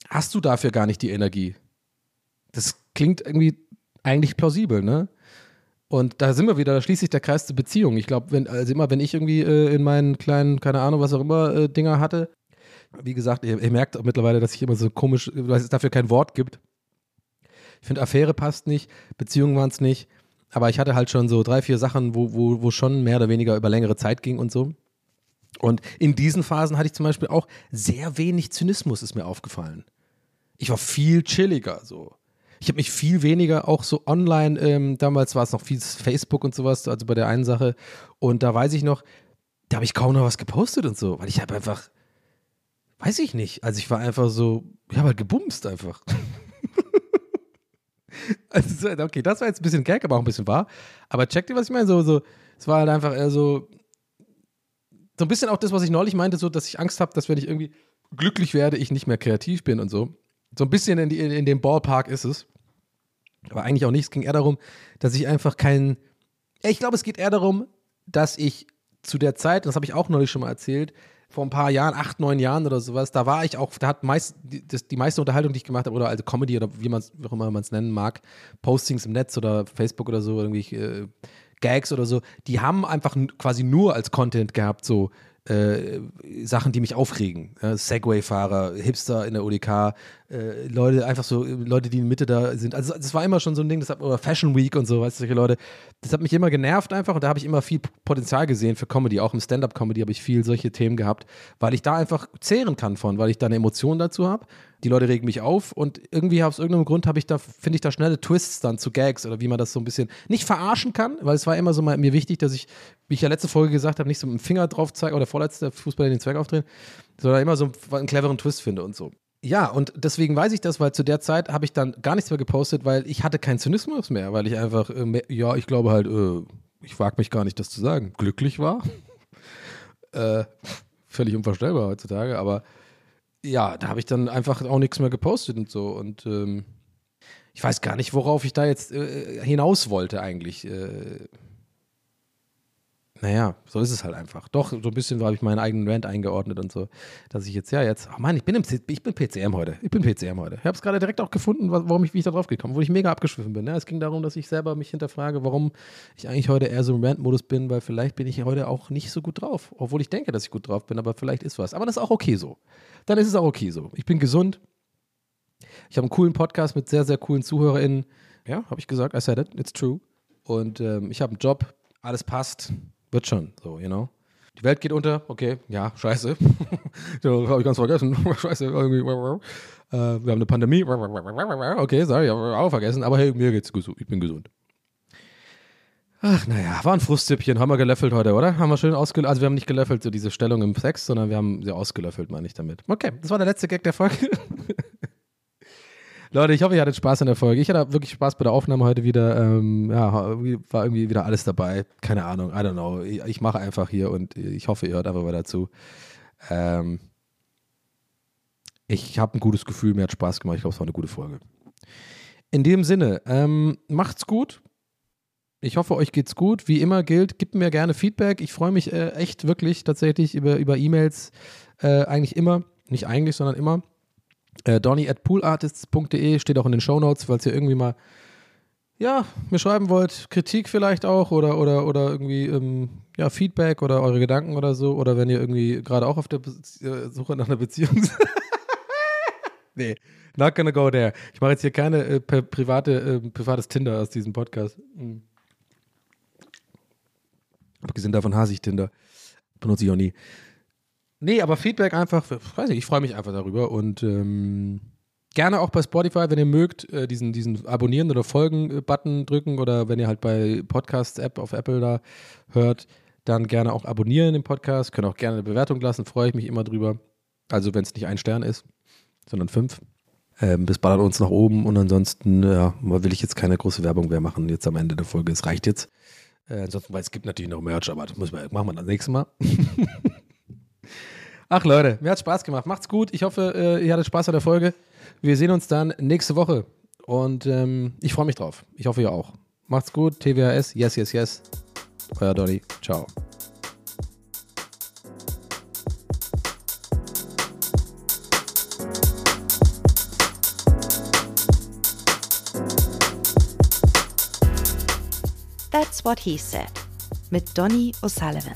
hast du dafür gar nicht die Energie. Das klingt irgendwie eigentlich plausibel, ne? Und da sind wir wieder, da schließt sich der Kreis zur Beziehung. Ich glaube, wenn, also immer, wenn ich irgendwie äh, in meinen kleinen, keine Ahnung, was auch immer, äh, Dinger hatte, wie gesagt, ihr, ihr merkt mittlerweile, dass ich immer so komisch, weil es dafür kein Wort gibt. Ich finde, Affäre passt nicht, Beziehungen waren es nicht. Aber ich hatte halt schon so drei, vier Sachen, wo, wo, wo schon mehr oder weniger über längere Zeit ging und so. Und in diesen Phasen hatte ich zum Beispiel auch sehr wenig Zynismus, ist mir aufgefallen. Ich war viel chilliger so. Ich habe mich viel weniger auch so online, ähm, damals war es noch viel Facebook und sowas, also bei der einen Sache. Und da weiß ich noch, da habe ich kaum noch was gepostet und so, weil ich habe einfach, weiß ich nicht, also ich war einfach so, ich habe halt gebumst einfach. *laughs* *laughs* Also, okay, das war jetzt ein bisschen Gag, aber auch ein bisschen wahr. Aber checkt ihr, was ich meine? So, so, es war halt einfach eher so, so ein bisschen auch das, was ich neulich meinte, so, dass ich Angst habe, dass wenn ich irgendwie glücklich werde, ich nicht mehr kreativ bin und so. So ein bisschen in, die, in, dem Ballpark ist es. Aber eigentlich auch nicht. Es ging eher darum, dass ich einfach keinen. Ich glaube, es geht eher darum, dass ich zu der Zeit, das habe ich auch neulich schon mal erzählt, vor ein paar Jahren, acht, neun Jahren oder sowas, da war ich auch, da hat meist, die, das, die meiste Unterhaltung, die ich gemacht habe, oder also Comedy oder wie man wie auch immer man es nennen mag, Postings im Netz oder Facebook oder so, irgendwie äh, Gags oder so, die haben einfach quasi nur als Content gehabt, so äh, Sachen, die mich aufregen. Ja, Segway-Fahrer, Hipster in der UDK, äh, Leute, einfach so, Leute, die in der Mitte da sind. Also das war immer schon so ein Ding, das hat, oder Fashion Week und so, weißt du, solche Leute. Das hat mich immer genervt einfach und da habe ich immer viel Potenzial gesehen für Comedy. Auch im Stand-Up-Comedy habe ich viel solche Themen gehabt, weil ich da einfach zehren kann von, weil ich da eine Emotion dazu habe die Leute regen mich auf und irgendwie aus irgendeinem Grund habe ich da, finde ich da schnelle Twists dann zu Gags oder wie man das so ein bisschen nicht verarschen kann, weil es war immer so mal mir wichtig, dass ich, wie ich ja letzte Folge gesagt habe, nicht so mit dem Finger drauf zeige oder vorletzte Fußballer den Zweck aufdrehen, sondern immer so einen cleveren Twist finde und so. Ja, und deswegen weiß ich das, weil zu der Zeit habe ich dann gar nichts mehr gepostet, weil ich hatte keinen Zynismus mehr, weil ich einfach, äh, mehr, ja, ich glaube halt, äh, ich wage mich gar nicht, das zu sagen, glücklich war. *laughs* äh, völlig unvorstellbar heutzutage, aber ja, da habe ich dann einfach auch nichts mehr gepostet und so. Und ähm, ich weiß gar nicht, worauf ich da jetzt äh, hinaus wollte eigentlich. Äh, naja, so ist es halt einfach. Doch, so ein bisschen habe ich meinen eigenen Rant eingeordnet und so, dass ich jetzt, ja, jetzt, ach Mann, ich bin, im, ich bin PCM heute. Ich bin PCM heute. Ich habe es gerade direkt auch gefunden, warum ich, wie ich da drauf gekommen bin, wo ich mega abgeschwiffen bin. Ja, es ging darum, dass ich selber mich hinterfrage, warum ich eigentlich heute eher so im Rant-Modus bin, weil vielleicht bin ich heute auch nicht so gut drauf. Obwohl ich denke, dass ich gut drauf bin, aber vielleicht ist was. Aber das ist auch okay so dann ist es auch okay so. Ich bin gesund. Ich habe einen coolen Podcast mit sehr, sehr coolen ZuhörerInnen. Ja, habe ich gesagt, I said it, it's true. Und ähm, ich habe einen Job, alles passt, wird schon, so, you know. Die Welt geht unter, okay, ja, scheiße. *laughs* habe ich ganz vergessen. *laughs* scheiße, irgendwie. Äh, wir haben eine Pandemie. *laughs* Okay, sorry, habe auch vergessen. Aber hey, mir geht's gut. Ich bin gesund. Ach, naja, war ein Frusttippchen. Haben wir gelöffelt heute, oder? Haben wir schön ausgelöffelt. Also, wir haben nicht gelöffelt, so diese Stellung im Sex, sondern wir haben sie ausgelöffelt, meine ich damit. Okay, das war der letzte Gag der Folge. Leute, ich hoffe, ihr hattet Spaß in der Folge. Ich hatte wirklich Spaß bei der Aufnahme heute wieder. Ähm, ja, war irgendwie wieder alles dabei. Keine Ahnung, I don't know. Ich, ich mache einfach hier und ich hoffe, ihr hört einfach mal dazu. Ähm, ich habe ein gutes Gefühl, mir hat Spaß gemacht. Ich glaube, es war eine gute Folge. In dem Sinne, ähm, macht's gut. Ich hoffe, euch geht's gut. Wie immer gilt, gebt mir gerne Feedback. Ich freue mich äh, echt wirklich tatsächlich über, über E-Mails. Äh, eigentlich immer. Nicht eigentlich, sondern immer. Äh, Donny at poolartists.de steht auch in den Shownotes, falls ihr irgendwie mal ja, mir schreiben wollt, Kritik vielleicht auch oder, oder, oder irgendwie ähm, ja, Feedback oder eure Gedanken oder so. Oder wenn ihr irgendwie gerade auch auf der Be äh, Suche nach einer Beziehung *laughs* seid. nee, not gonna go there. Ich mache jetzt hier keine äh, private, äh, privates Tinder aus diesem Podcast. Mhm. Abgesehen davon hasse ich Tinder. Benutze ich auch nie. Nee, aber Feedback einfach, weiß nicht, ich freue mich einfach darüber und ähm, gerne auch bei Spotify, wenn ihr mögt, äh, diesen, diesen Abonnieren oder Folgen-Button drücken oder wenn ihr halt bei Podcasts-App auf Apple da hört, dann gerne auch abonnieren den Podcast, können auch gerne eine Bewertung lassen, freue ich mich immer drüber. Also wenn es nicht ein Stern ist, sondern fünf. Ähm, das ballert uns nach oben und ansonsten ja, will ich jetzt keine große Werbung mehr machen jetzt am Ende der Folge. Es reicht jetzt. Äh, ansonsten, weil es gibt natürlich noch Merch, aber das müssen wir, machen wir das nächste Mal. *laughs* Ach Leute, mir hat Spaß gemacht. Macht's gut. Ich hoffe, äh, ihr hattet Spaß an der Folge. Wir sehen uns dann nächste Woche. Und ähm, ich freue mich drauf. Ich hoffe, ihr auch. Macht's gut. TWHS. Yes, yes, yes. Euer Donny. Ciao. That's What He Said mit Donny O'Sullivan.